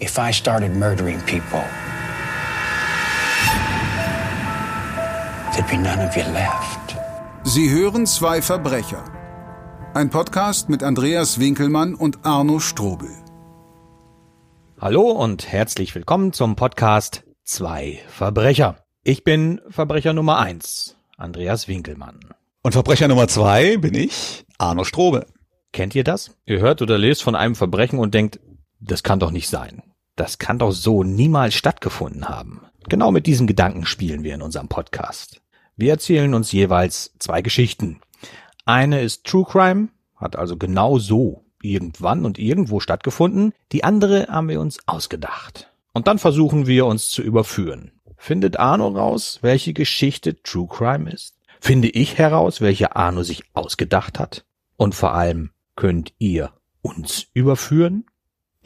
if I started murdering people, there'd be none of you left. Sie hören zwei Verbrecher. Ein Podcast mit Andreas Winkelmann und Arno Strobel. Hallo und herzlich willkommen zum Podcast Zwei Verbrecher. Ich bin Verbrecher Nummer eins, Andreas Winkelmann. Und Verbrecher Nummer zwei bin ich, Arno Strobe. Kennt ihr das? Ihr hört oder lest von einem Verbrechen und denkt, das kann doch nicht sein. Das kann doch so niemals stattgefunden haben. Genau mit diesem Gedanken spielen wir in unserem Podcast. Wir erzählen uns jeweils zwei Geschichten. Eine ist True Crime, hat also genau so irgendwann und irgendwo stattgefunden. Die andere haben wir uns ausgedacht. Und dann versuchen wir uns zu überführen. Findet Arno raus, welche Geschichte True Crime ist? Finde ich heraus, welche Arno sich ausgedacht hat? Und vor allem, könnt ihr uns überführen?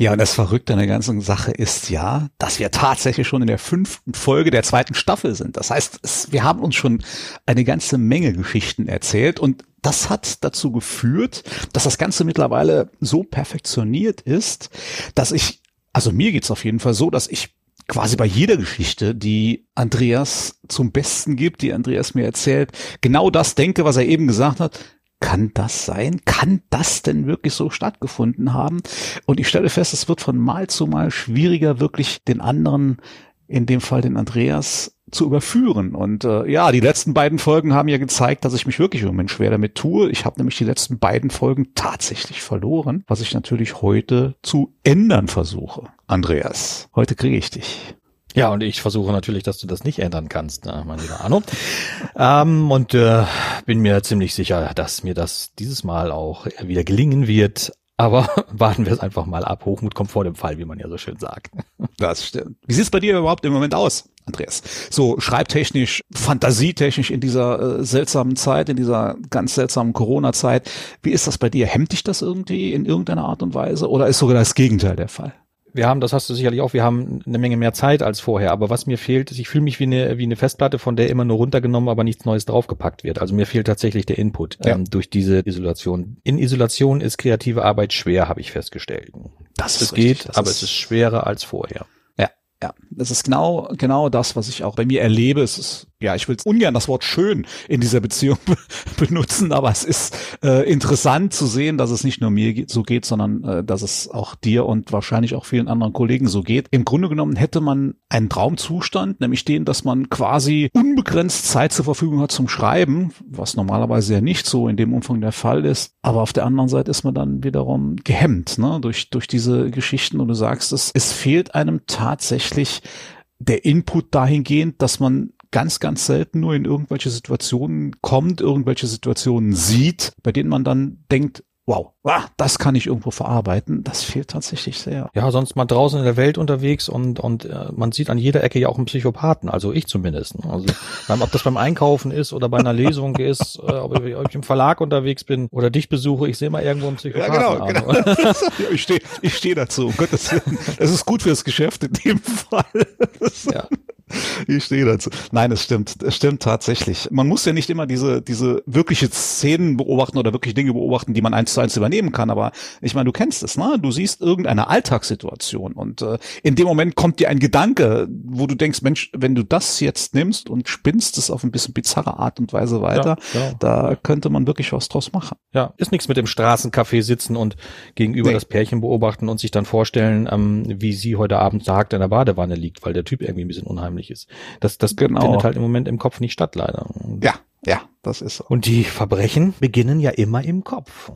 Ja, und das Verrückte an der ganzen Sache ist ja, dass wir tatsächlich schon in der fünften Folge der zweiten Staffel sind. Das heißt, es, wir haben uns schon eine ganze Menge Geschichten erzählt und das hat dazu geführt, dass das Ganze mittlerweile so perfektioniert ist, dass ich, also mir geht's auf jeden Fall so, dass ich quasi bei jeder Geschichte, die Andreas zum Besten gibt, die Andreas mir erzählt, genau das denke, was er eben gesagt hat, kann das sein? Kann das denn wirklich so stattgefunden haben? Und ich stelle fest, es wird von Mal zu Mal schwieriger, wirklich den anderen, in dem Fall den Andreas, zu überführen. Und äh, ja, die letzten beiden Folgen haben ja gezeigt, dass ich mich wirklich im Moment schwer damit tue. Ich habe nämlich die letzten beiden Folgen tatsächlich verloren, was ich natürlich heute zu ändern versuche. Andreas, heute kriege ich dich. Ja, und ich versuche natürlich, dass du das nicht ändern kannst, ne, mein lieber Arno. ähm, und äh, bin mir ziemlich sicher, dass mir das dieses Mal auch wieder gelingen wird. Aber warten wir es einfach mal ab. Hochmut kommt vor dem Fall, wie man ja so schön sagt. Das stimmt. Wie sieht es bei dir überhaupt im Moment aus, Andreas? So schreibtechnisch, fantasietechnisch in dieser äh, seltsamen Zeit, in dieser ganz seltsamen Corona-Zeit. Wie ist das bei dir? Hemmt dich das irgendwie in irgendeiner Art und Weise? Oder ist sogar das Gegenteil der Fall? Wir haben, das hast du sicherlich auch, wir haben eine Menge mehr Zeit als vorher. Aber was mir fehlt, ist, ich fühle mich wie eine, wie eine Festplatte, von der immer nur runtergenommen, aber nichts Neues draufgepackt wird. Also mir fehlt tatsächlich der Input ja. ähm, durch diese Isolation. In Isolation ist kreative Arbeit schwer, habe ich festgestellt. Das es geht, das aber es ist schwerer als vorher. Ja, ja. Das ist genau, genau das, was ich auch bei mir erlebe. Es ist ja, ich will ungern das Wort schön in dieser Beziehung benutzen, aber es ist äh, interessant zu sehen, dass es nicht nur mir so geht, sondern äh, dass es auch dir und wahrscheinlich auch vielen anderen Kollegen so geht. Im Grunde genommen hätte man einen Traumzustand, nämlich den, dass man quasi unbegrenzt Zeit zur Verfügung hat zum Schreiben, was normalerweise ja nicht so in dem Umfang der Fall ist. Aber auf der anderen Seite ist man dann wiederum gehemmt ne, durch, durch diese Geschichten und du sagst es, es fehlt einem tatsächlich der Input dahingehend, dass man ganz, ganz selten nur in irgendwelche Situationen kommt, irgendwelche Situationen sieht, bei denen man dann denkt, wow, ah, das kann ich irgendwo verarbeiten. Das fehlt tatsächlich sehr. Ja, sonst mal draußen in der Welt unterwegs und und äh, man sieht an jeder Ecke ja auch einen Psychopathen, also ich zumindest. Ne? Also ob das beim Einkaufen ist oder bei einer Lesung ist, äh, ob, ich, ob ich im Verlag unterwegs bin oder dich besuche, ich sehe mal irgendwo einen Psychopathen. Ja, genau, genau. ich stehe ich steh dazu. Um Gottes Willen. Das ist gut fürs Geschäft in dem Fall. ja. Ich stehe dazu. Nein, es stimmt. Es stimmt tatsächlich. Man muss ja nicht immer diese, diese wirkliche Szenen beobachten oder wirklich Dinge beobachten, die man eins zu eins übernehmen kann. Aber ich meine, du kennst es, ne? Du siehst irgendeine Alltagssituation und äh, in dem Moment kommt dir ein Gedanke, wo du denkst, Mensch, wenn du das jetzt nimmst und spinnst es auf ein bisschen bizarre Art und Weise weiter, ja, ja. da könnte man wirklich was draus machen. Ja, ist nichts mit dem Straßencafé sitzen und gegenüber nee. das Pärchen beobachten und sich dann vorstellen, ähm, wie sie heute Abend sagt in der Badewanne liegt, weil der Typ irgendwie ein bisschen unheimlich unheimlich ist. Das, das genau. findet halt im Moment im Kopf nicht statt, leider. Ja, ja, das ist so. Und die Verbrechen beginnen ja immer im Kopf.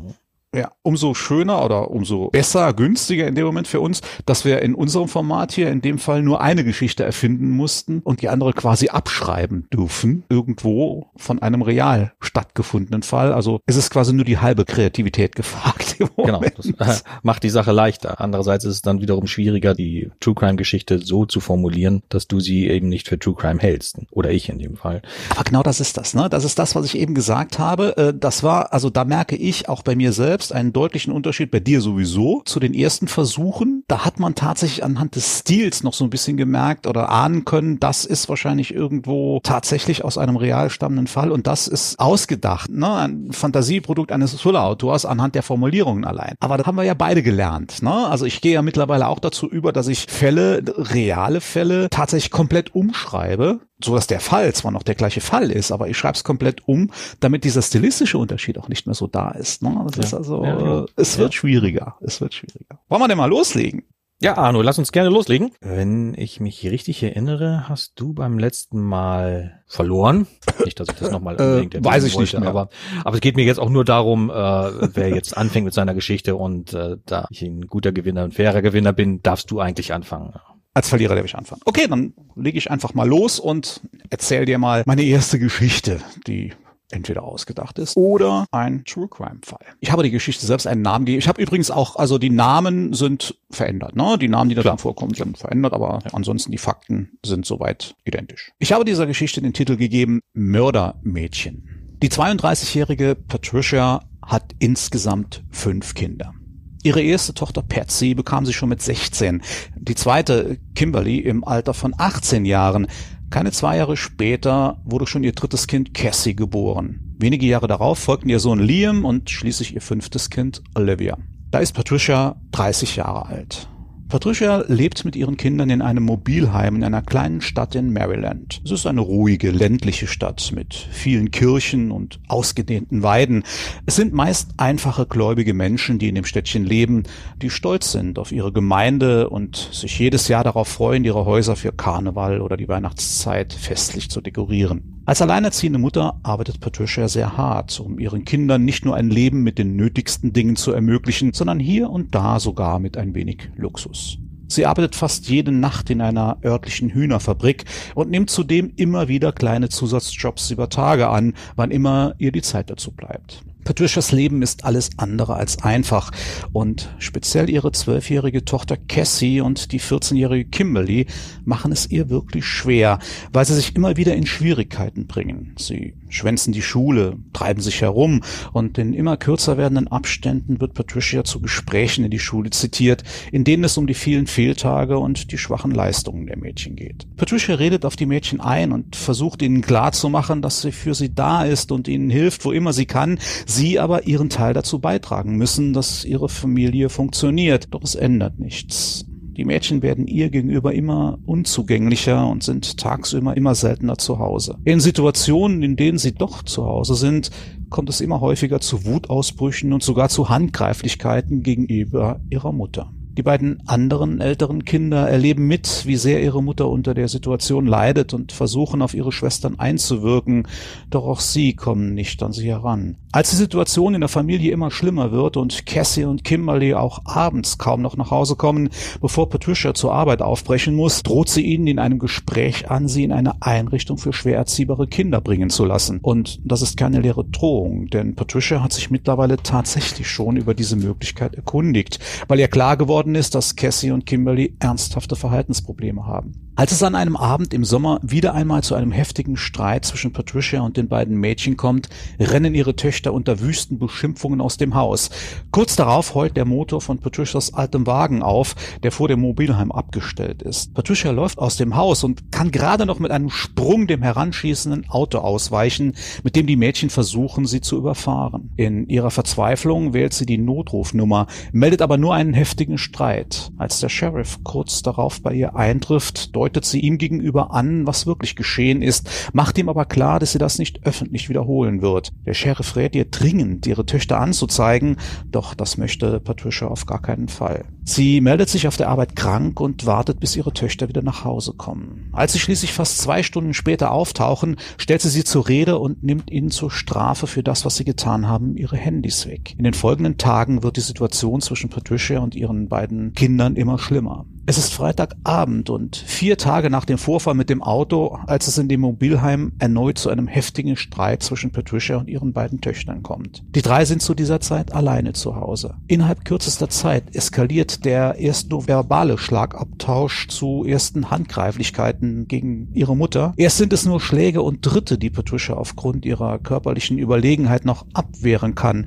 Ja, umso schöner oder umso besser, günstiger in dem Moment für uns, dass wir in unserem Format hier in dem Fall nur eine Geschichte erfinden mussten und die andere quasi abschreiben dürfen, irgendwo von einem real stattgefundenen Fall. Also es ist quasi nur die halbe Kreativität gefragt. Genau, das äh, macht die Sache leichter. Andererseits ist es dann wiederum schwieriger, die True Crime Geschichte so zu formulieren, dass du sie eben nicht für True Crime hältst. Oder ich in dem Fall. Aber genau das ist das, ne? Das ist das, was ich eben gesagt habe. Äh, das war, also da merke ich auch bei mir selbst, selbst einen deutlichen Unterschied, bei dir sowieso, zu den ersten Versuchen. Da hat man tatsächlich anhand des Stils noch so ein bisschen gemerkt oder ahnen können, das ist wahrscheinlich irgendwo tatsächlich aus einem real stammenden Fall und das ist ausgedacht, ne? ein Fantasieprodukt eines Thriller-Autors anhand der Formulierungen allein. Aber da haben wir ja beide gelernt. Ne? Also ich gehe ja mittlerweile auch dazu über, dass ich Fälle, reale Fälle tatsächlich komplett umschreibe, so dass der Fall zwar noch der gleiche Fall ist, aber ich schreibe es komplett um, damit dieser stilistische Unterschied auch nicht mehr so da ist. Ne? Das ja. ist also, ja, genau. es wird ja. schwieriger. Es wird schwieriger. Wollen wir denn mal loslegen? Ja, Arno, lass uns gerne loslegen. Wenn ich mich richtig erinnere, hast du beim letzten Mal verloren. Nicht, dass ich das nochmal unbedingt äh, Weiß ich wollte, nicht mehr. Aber, aber es geht mir jetzt auch nur darum, äh, wer jetzt anfängt mit seiner Geschichte und äh, da ich ein guter Gewinner, ein fairer Gewinner bin, darfst du eigentlich anfangen. Als Verlierer darf ich anfangen. Okay, dann lege ich einfach mal los und erzähl dir mal meine erste Geschichte, die entweder ausgedacht ist oder ein True Crime Fall. Ich habe die Geschichte selbst einen Namen gegeben. Ich habe übrigens auch, also die Namen sind verändert, ne? Die Namen, die da drin vorkommen, sind verändert, aber ja. ansonsten die Fakten sind soweit identisch. Ich habe dieser Geschichte den Titel gegeben Mördermädchen. Die 32-jährige Patricia hat insgesamt fünf Kinder. Ihre erste Tochter Patsy bekam sie schon mit 16, die zweite Kimberly im Alter von 18 Jahren, keine zwei Jahre später wurde schon ihr drittes Kind Cassie geboren. Wenige Jahre darauf folgten ihr Sohn Liam und schließlich ihr fünftes Kind Olivia. Da ist Patricia 30 Jahre alt. Patricia lebt mit ihren Kindern in einem Mobilheim in einer kleinen Stadt in Maryland. Es ist eine ruhige, ländliche Stadt mit vielen Kirchen und ausgedehnten Weiden. Es sind meist einfache, gläubige Menschen, die in dem Städtchen leben, die stolz sind auf ihre Gemeinde und sich jedes Jahr darauf freuen, ihre Häuser für Karneval oder die Weihnachtszeit festlich zu dekorieren. Als alleinerziehende Mutter arbeitet Patricia sehr hart, um ihren Kindern nicht nur ein Leben mit den nötigsten Dingen zu ermöglichen, sondern hier und da sogar mit ein wenig Luxus. Sie arbeitet fast jede Nacht in einer örtlichen Hühnerfabrik und nimmt zudem immer wieder kleine Zusatzjobs über Tage an, wann immer ihr die Zeit dazu bleibt. Patricias Leben ist alles andere als einfach und speziell ihre zwölfjährige Tochter Cassie und die 14-jährige Kimberly machen es ihr wirklich schwer, weil sie sich immer wieder in Schwierigkeiten bringen. Sie schwänzen die Schule, treiben sich herum und in immer kürzer werdenden Abständen wird Patricia zu Gesprächen in die Schule zitiert, in denen es um die vielen Fehltage und die schwachen Leistungen der Mädchen geht. Patricia redet auf die Mädchen ein und versucht ihnen klarzumachen, dass sie für sie da ist und ihnen hilft, wo immer sie kann, sie aber ihren Teil dazu beitragen müssen, dass ihre Familie funktioniert. Doch es ändert nichts. Die Mädchen werden ihr gegenüber immer unzugänglicher und sind tagsüber immer seltener zu Hause. In Situationen, in denen sie doch zu Hause sind, kommt es immer häufiger zu Wutausbrüchen und sogar zu Handgreiflichkeiten gegenüber ihrer Mutter. Die beiden anderen älteren Kinder erleben mit, wie sehr ihre Mutter unter der Situation leidet und versuchen auf ihre Schwestern einzuwirken, doch auch sie kommen nicht an sie heran. Als die Situation in der Familie immer schlimmer wird und Cassie und Kimberly auch abends kaum noch nach Hause kommen, bevor Patricia zur Arbeit aufbrechen muss, droht sie ihnen in einem Gespräch an, sie in eine Einrichtung für schwer erziehbare Kinder bringen zu lassen. Und das ist keine leere Drohung, denn Patricia hat sich mittlerweile tatsächlich schon über diese Möglichkeit erkundigt, weil ihr klar geworden ist, dass Cassie und Kimberly ernsthafte Verhaltensprobleme haben. Als es an einem Abend im Sommer wieder einmal zu einem heftigen Streit zwischen Patricia und den beiden Mädchen kommt, rennen ihre Töchter unter wüsten Beschimpfungen aus dem Haus. Kurz darauf heult der Motor von Patricias altem Wagen auf, der vor dem Mobilheim abgestellt ist. Patricia läuft aus dem Haus und kann gerade noch mit einem Sprung dem heranschießenden Auto ausweichen, mit dem die Mädchen versuchen, sie zu überfahren. In ihrer Verzweiflung wählt sie die Notrufnummer, meldet aber nur einen heftigen Streit. Als der Sheriff kurz darauf bei ihr eintrifft, deutet sie ihm gegenüber an, was wirklich geschehen ist, macht ihm aber klar, dass sie das nicht öffentlich wiederholen wird. Der Sheriff rät ihr dringend, ihre Töchter anzuzeigen, doch das möchte Patricia auf gar keinen Fall. Sie meldet sich auf der Arbeit krank und wartet, bis ihre Töchter wieder nach Hause kommen. Als sie schließlich fast zwei Stunden später auftauchen, stellt sie sie zur Rede und nimmt ihnen zur Strafe für das, was sie getan haben, ihre Handys weg. In den folgenden Tagen wird die Situation zwischen Patricia und ihren beiden Kindern immer schlimmer. Es ist Freitagabend und vier Tage nach dem Vorfall mit dem Auto, als es in dem Mobilheim erneut zu einem heftigen Streit zwischen Patricia und ihren beiden Töchtern kommt. Die drei sind zu dieser Zeit alleine zu Hause. Innerhalb kürzester Zeit eskaliert der erst nur verbale Schlagabtausch zu ersten Handgreiflichkeiten gegen ihre Mutter. Erst sind es nur Schläge und Dritte, die Patricia aufgrund ihrer körperlichen Überlegenheit noch abwehren kann.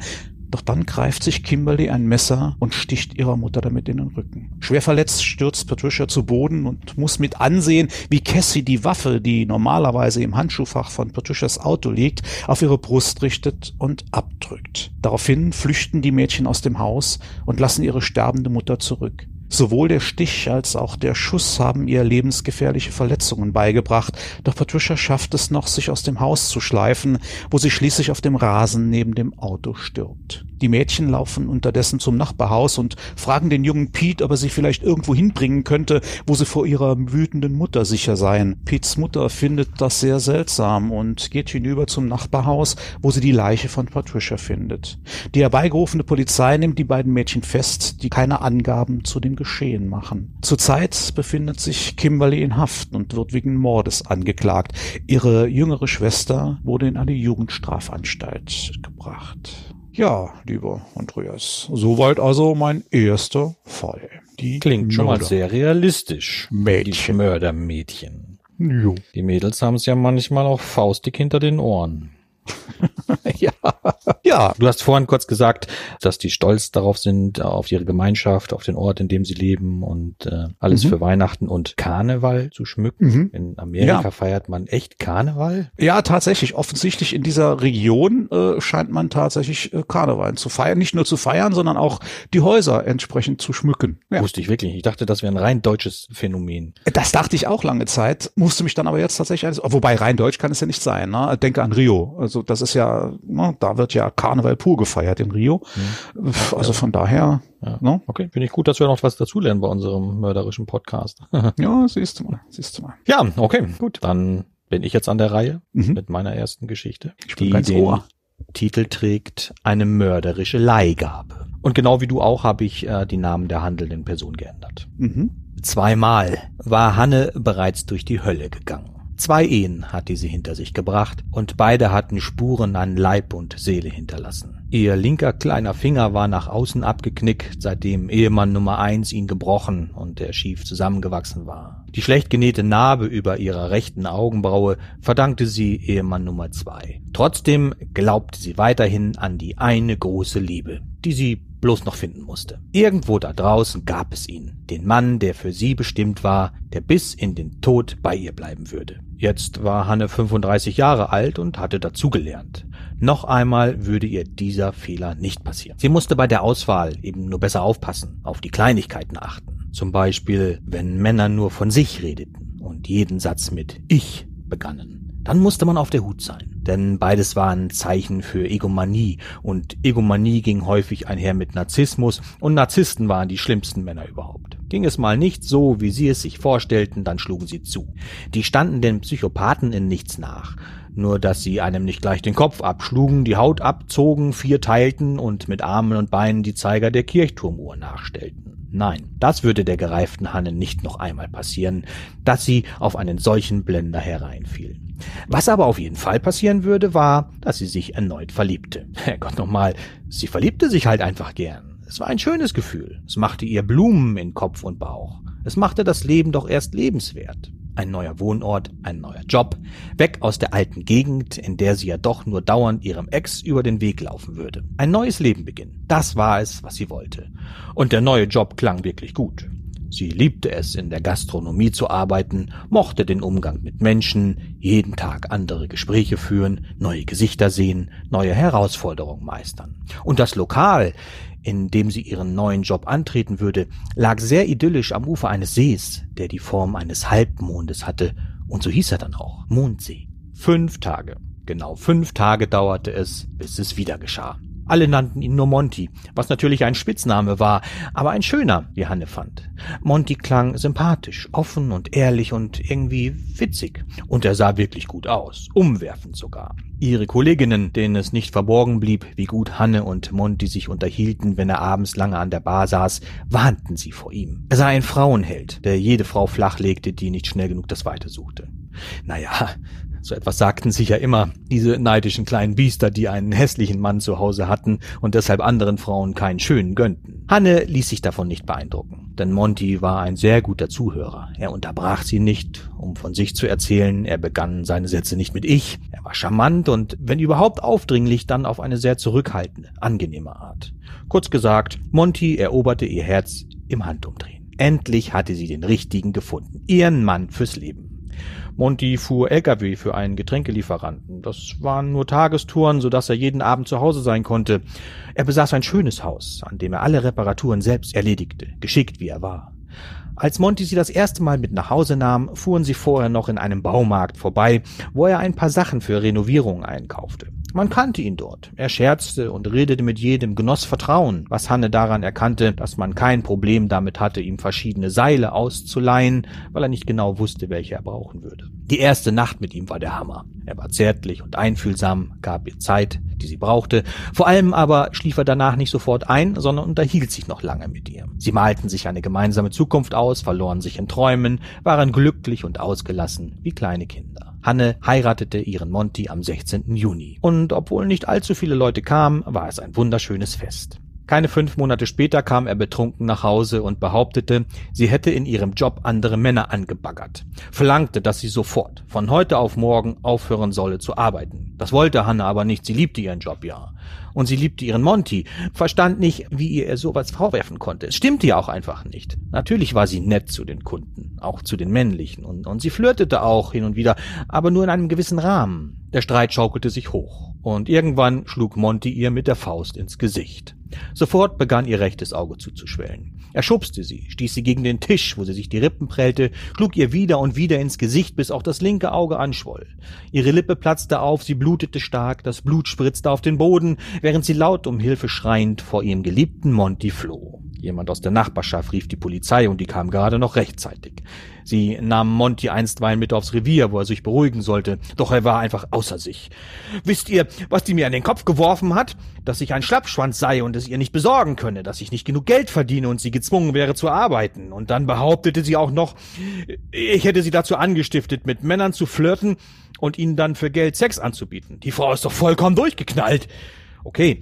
Doch dann greift sich Kimberly ein Messer und sticht ihrer Mutter damit in den Rücken. Schwer verletzt stürzt Patricia zu Boden und muss mit ansehen, wie Cassie die Waffe, die normalerweise im Handschuhfach von Patricias Auto liegt, auf ihre Brust richtet und abdrückt. Daraufhin flüchten die Mädchen aus dem Haus und lassen ihre sterbende Mutter zurück. Sowohl der Stich als auch der Schuss haben ihr lebensgefährliche Verletzungen beigebracht, doch Patricia schafft es noch, sich aus dem Haus zu schleifen, wo sie schließlich auf dem Rasen neben dem Auto stirbt. Die Mädchen laufen unterdessen zum Nachbarhaus und fragen den jungen Pete, ob er sie vielleicht irgendwo hinbringen könnte, wo sie vor ihrer wütenden Mutter sicher seien. Petes Mutter findet das sehr seltsam und geht hinüber zum Nachbarhaus, wo sie die Leiche von Patricia findet. Die herbeigerufene Polizei nimmt die beiden Mädchen fest, die keine Angaben zu dem Geschehen machen. Zurzeit befindet sich Kimberly in Haft und wird wegen Mordes angeklagt. Ihre jüngere Schwester wurde in eine Jugendstrafanstalt gebracht. Ja, lieber Andreas, soweit also mein erster Fall. Die Klingt schon mal sehr realistisch. Mädchen. Die Mördermädchen. Jo. Die Mädels haben es ja manchmal auch faustig hinter den Ohren. ja. Ja. Du hast vorhin kurz gesagt, dass die stolz darauf sind, auf ihre Gemeinschaft, auf den Ort, in dem sie leben und äh, alles Mhm. für Weihnachten und Karneval zu schmücken. Mhm. In Amerika Ja. feiert man echt Karneval. Ja, tatsächlich. Offensichtlich in dieser Region äh, scheint man tatsächlich äh, Karneval zu feiern. Nicht nur zu feiern, sondern auch die Häuser entsprechend zu schmücken. Ja. Wusste ich wirklich nicht. Ich dachte, das wäre ein rein deutsches Phänomen. Das dachte ich auch lange Zeit, musste mich dann aber jetzt tatsächlich, alles, wobei rein deutsch kann es ja nicht sein. Ne? Denke an Rio. Also das ist ja, ne, da wird ja Karneval pur gefeiert in Rio. Also von daher, Ja. ne? Okay, finde ich gut, dass wir noch was dazulernen bei unserem mörderischen Podcast. ja, siehst du mal, siehst du mal. ja, okay, gut. Dann bin ich jetzt an der Reihe Mhm. mit meiner ersten Geschichte, Ich bin die ganz den Ohr. Titel trägt eine mörderische Leihgabe. Und genau wie du auch habe ich äh, die Namen der handelnden Person geändert. Mhm. Zweimal war Hanne bereits durch die Hölle gegangen. Zwei Ehen hatte sie hinter sich gebracht und beide hatten Spuren an Leib und Seele hinterlassen. Ihr linker kleiner Finger war nach außen abgeknickt, seitdem Ehemann Nummer eins ihn gebrochen und er schief zusammengewachsen war. Die schlecht genähte Narbe über ihrer rechten Augenbraue verdankte sie Ehemann Nummer zwei. Trotzdem glaubte sie weiterhin an die eine große Liebe, die sie bloß noch finden musste. Irgendwo da draußen gab es ihn, den Mann, der für sie bestimmt war, der bis in den Tod bei ihr bleiben würde. Jetzt war Hanne 35 Jahre alt und hatte dazugelernt. Noch einmal würde ihr dieser Fehler nicht passieren. Sie musste bei der Auswahl eben nur besser aufpassen, auf die Kleinigkeiten achten. Zum Beispiel, wenn Männer nur von sich redeten und jeden Satz mit Ich begannen. Dann musste man auf der Hut sein, denn beides waren Zeichen für Egomanie und Egomanie ging häufig einher mit Narzissmus und Narzissten waren die schlimmsten Männer überhaupt. Ging es mal nicht so, wie sie es sich vorstellten, dann schlugen sie zu. Die standen den Psychopathen in nichts nach, nur dass sie einem nicht gleich den Kopf abschlugen, die Haut abzogen, vier teilten und mit Armen und Beinen die Zeiger der Kirchturmuhr nachstellten. Nein, das würde der gereiften Hanne nicht noch einmal passieren, dass sie auf einen solchen Blender hereinfiel. Was aber auf jeden Fall passieren würde, war, dass sie sich erneut verliebte. Herrgott nochmal, sie verliebte sich halt einfach gern. Es war ein schönes Gefühl. Es machte ihr Blumen in Kopf und Bauch. Es machte das Leben doch erst lebenswert. Ein neuer Wohnort, ein neuer Job, weg aus der alten Gegend, in der sie ja doch nur dauernd ihrem Ex über den Weg laufen würde. Ein neues Leben beginnen. Das war es, was sie wollte. Und der neue Job klang wirklich gut. Sie liebte es, in der Gastronomie zu arbeiten, mochte den Umgang mit Menschen, jeden Tag andere Gespräche führen, neue Gesichter sehen, neue Herausforderungen meistern. Und das Lokal, in dem sie ihren neuen Job antreten würde, lag sehr idyllisch am Ufer eines Sees, der die Form eines Halbmondes hatte, und so hieß er dann auch, Mondsee. Fünf Tage. Genau fünf Tage dauerte es, bis es wieder geschah. Alle nannten ihn nur Monty, was natürlich ein Spitzname war, aber ein schöner, wie Hanne fand. Monty klang sympathisch, offen und ehrlich und irgendwie witzig. Und er sah wirklich gut aus, umwerfend sogar. Ihre Kolleginnen, denen es nicht verborgen blieb, wie gut Hanne und Monty sich unterhielten, wenn er abends lange an der Bar saß, warnten sie vor ihm. Er sei ein Frauenheld, der jede Frau flachlegte, die nicht schnell genug das Weite suchte. Naja, So etwas sagten sich ja immer diese neidischen kleinen Biester, die einen hässlichen Mann zu Hause hatten und deshalb anderen Frauen keinen schönen gönnten. Hanne ließ sich davon nicht beeindrucken, denn Monty war ein sehr guter Zuhörer. Er unterbrach sie nicht, um von sich zu erzählen, er begann seine Sätze nicht mit ich, er war charmant und wenn überhaupt aufdringlich, dann auf eine sehr zurückhaltende, angenehme Art. Kurz gesagt, Monty eroberte ihr Herz im Handumdrehen. Endlich hatte sie den richtigen gefunden, ihren Mann fürs Leben. Monty fuhr LKW für einen Getränkelieferanten. Das waren nur Tagestouren, so dass er jeden Abend zu Hause sein konnte. Er besaß ein schönes Haus, an dem er alle Reparaturen selbst erledigte, geschickt wie er war. Als Monty sie das erste Mal mit nach Hause nahm, fuhren sie vorher noch in einem Baumarkt vorbei, wo er ein paar Sachen für Renovierungen einkaufte. Man kannte ihn dort. Er scherzte und redete mit jedem, genoss Vertrauen, was Hanne daran erkannte, dass man kein Problem damit hatte, ihm verschiedene Seile auszuleihen, weil er nicht genau wusste, welche er brauchen würde. Die erste Nacht mit ihm war der Hammer. Er war zärtlich und einfühlsam, gab ihr Zeit, die sie brauchte. Vor allem aber schlief er danach nicht sofort ein, sondern unterhielt sich noch lange mit ihr. Sie malten sich eine gemeinsame Zukunft aus, verloren sich in Träumen, waren glücklich und ausgelassen wie kleine Kinder. Hanne heiratete ihren Monty am 16. Juni. Und obwohl nicht allzu viele Leute kamen, war es ein wunderschönes Fest. Keine fünf Monate später kam er betrunken nach Hause und behauptete, sie hätte in ihrem Job andere Männer angebaggert, verlangte, dass sie sofort, von heute auf morgen, aufhören solle zu arbeiten. Das wollte Hanne aber nicht, sie liebte ihren Job ja. Und sie liebte ihren Monty, verstand nicht, wie ihr er sowas vorwerfen konnte. Es stimmte ja auch einfach nicht. Natürlich war sie nett zu den Kunden, auch zu den männlichen, und, und sie flirtete auch hin und wieder, aber nur in einem gewissen Rahmen. Der Streit schaukelte sich hoch, und irgendwann schlug Monty ihr mit der Faust ins Gesicht. Sofort begann ihr rechtes Auge zuzuschwellen. Er schubste sie, stieß sie gegen den Tisch, wo sie sich die Rippen prellte, schlug ihr wieder und wieder ins Gesicht, bis auch das linke Auge anschwoll. Ihre Lippe platzte auf, sie blutete stark, das Blut spritzte auf den Boden, während sie laut um Hilfe schreiend vor ihrem geliebten Monty floh. Jemand aus der Nachbarschaft rief die Polizei und die kam gerade noch rechtzeitig. Sie nahmen Monty einstweilen mit aufs Revier, wo er sich beruhigen sollte, doch er war einfach außer sich. Wisst ihr, was die mir an den Kopf geworfen hat? Dass ich ein Schlappschwanz sei und es ihr nicht besorgen könne, dass ich nicht genug Geld verdiene und sie gezwungen wäre zu arbeiten. Und dann behauptete sie auch noch, ich hätte sie dazu angestiftet, mit Männern zu flirten und ihnen dann für Geld Sex anzubieten. Die Frau ist doch vollkommen durchgeknallt. Okay,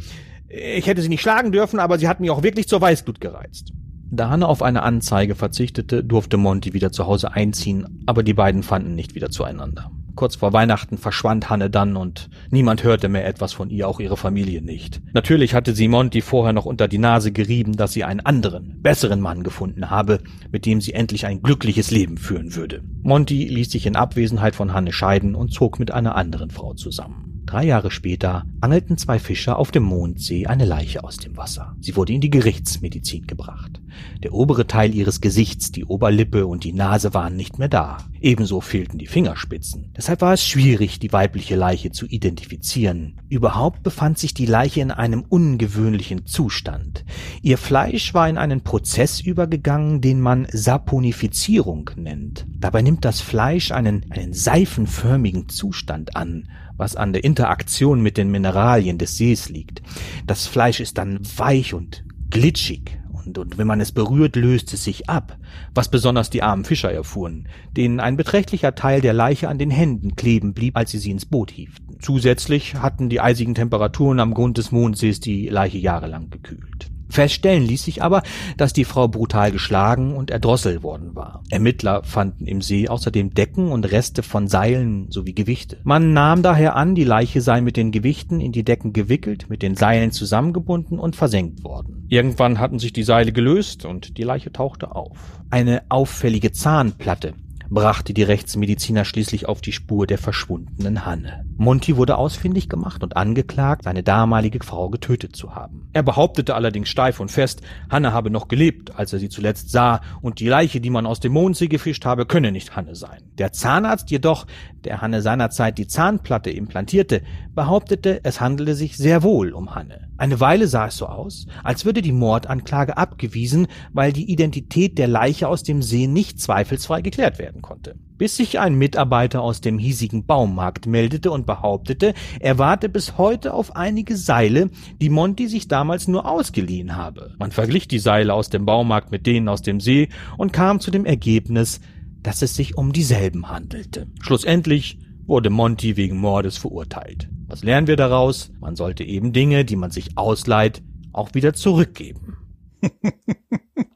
ich hätte sie nicht schlagen dürfen, aber sie hat mich auch wirklich zur Weißglut gereizt. Da Hanne auf eine Anzeige verzichtete, durfte Monty wieder zu Hause einziehen, aber die beiden fanden nicht wieder zueinander. Kurz vor Weihnachten verschwand Hanne dann und niemand hörte mehr etwas von ihr, auch ihre Familie nicht. Natürlich hatte sie Monty vorher noch unter die Nase gerieben, dass sie einen anderen, besseren Mann gefunden habe, mit dem sie endlich ein glückliches Leben führen würde. Monty ließ sich in Abwesenheit von Hanne scheiden und zog mit einer anderen Frau zusammen. Drei Jahre später angelten zwei Fischer auf dem Mondsee eine Leiche aus dem Wasser. Sie wurde in die Gerichtsmedizin gebracht. Der obere Teil ihres Gesichts, die Oberlippe und die Nase waren nicht mehr da. Ebenso fehlten die Fingerspitzen. Deshalb war es schwierig, die weibliche Leiche zu identifizieren. Überhaupt befand sich die Leiche in einem ungewöhnlichen Zustand. Ihr Fleisch war in einen Prozess übergegangen, den man Saponifizierung nennt. Dabei nimmt das Fleisch einen, einen seifenförmigen Zustand an was an der Interaktion mit den Mineralien des Sees liegt. Das Fleisch ist dann weich und glitschig und, wenn man es berührt, löst es sich ab, was besonders die armen Fischer erfuhren, denen ein beträchtlicher Teil der Leiche an den Händen kleben blieb, als sie sie ins Boot hieften. Zusätzlich hatten die eisigen Temperaturen am Grund des Mondsees die Leiche jahrelang gekühlt. Feststellen ließ sich aber, dass die Frau brutal geschlagen und erdrosselt worden war. Ermittler fanden im See außerdem Decken und Reste von Seilen sowie Gewichte. Man nahm daher an, die Leiche sei mit den Gewichten in die Decken gewickelt, mit den Seilen zusammengebunden und versenkt worden. Irgendwann hatten sich die Seile gelöst und die Leiche tauchte auf. Eine auffällige Zahnplatte brachte die Rechtsmediziner schließlich auf die Spur der verschwundenen Hanne. Monty wurde ausfindig gemacht und angeklagt, seine damalige Frau getötet zu haben. Er behauptete allerdings steif und fest, Hanne habe noch gelebt, als er sie zuletzt sah, und die Leiche, die man aus dem Mondsee gefischt habe, könne nicht Hanne sein. Der Zahnarzt jedoch, der Hanne seinerzeit die Zahnplatte implantierte, behauptete, es handele sich sehr wohl um Hanne. Eine Weile sah es so aus, als würde die Mordanklage abgewiesen, weil die Identität der Leiche aus dem See nicht zweifelsfrei geklärt werden konnte. Bis sich ein Mitarbeiter aus dem hiesigen Baumarkt meldete und behauptete, er warte bis heute auf einige Seile, die Monty sich damals nur ausgeliehen habe. Man verglich die Seile aus dem Baumarkt mit denen aus dem See und kam zu dem Ergebnis, dass es sich um dieselben handelte. Schlussendlich wurde Monty wegen Mordes verurteilt. Was lernen wir daraus? Man sollte eben Dinge, die man sich ausleiht, auch wieder zurückgeben.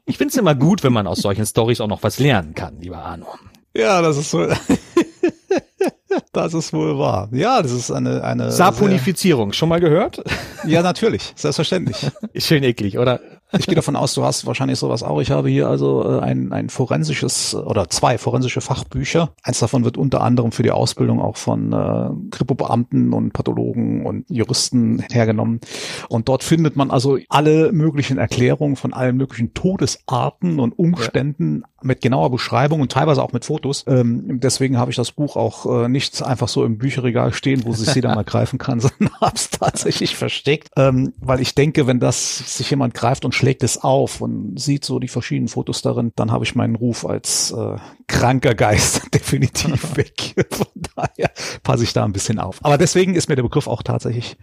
ich find's immer gut, wenn man aus solchen Stories auch noch was lernen kann, lieber Arno. Ja, das ist so. Das ist wohl wahr. Ja, das ist eine eine Saponifizierung. Schon mal gehört? Ja, natürlich, selbstverständlich. Ist schön eklig, oder? Ich gehe davon aus, du hast wahrscheinlich sowas auch. Ich habe hier also äh, ein, ein forensisches oder zwei forensische Fachbücher. Eins davon wird unter anderem für die Ausbildung auch von äh, Kripo-Beamten und Pathologen und Juristen hergenommen. Und dort findet man also alle möglichen Erklärungen von allen möglichen Todesarten und Umständen. Mit genauer Beschreibung und teilweise auch mit Fotos. Ähm, deswegen habe ich das Buch auch äh, nicht einfach so im Bücherregal stehen, wo sich jeder mal greifen kann, sondern habe es tatsächlich versteckt. Ähm, weil ich denke, wenn das sich jemand greift und schlägt es auf und sieht so die verschiedenen Fotos darin, dann habe ich meinen Ruf als äh, kranker Geist definitiv weg. Von daher passe ich da ein bisschen auf. Aber deswegen ist mir der Begriff auch tatsächlich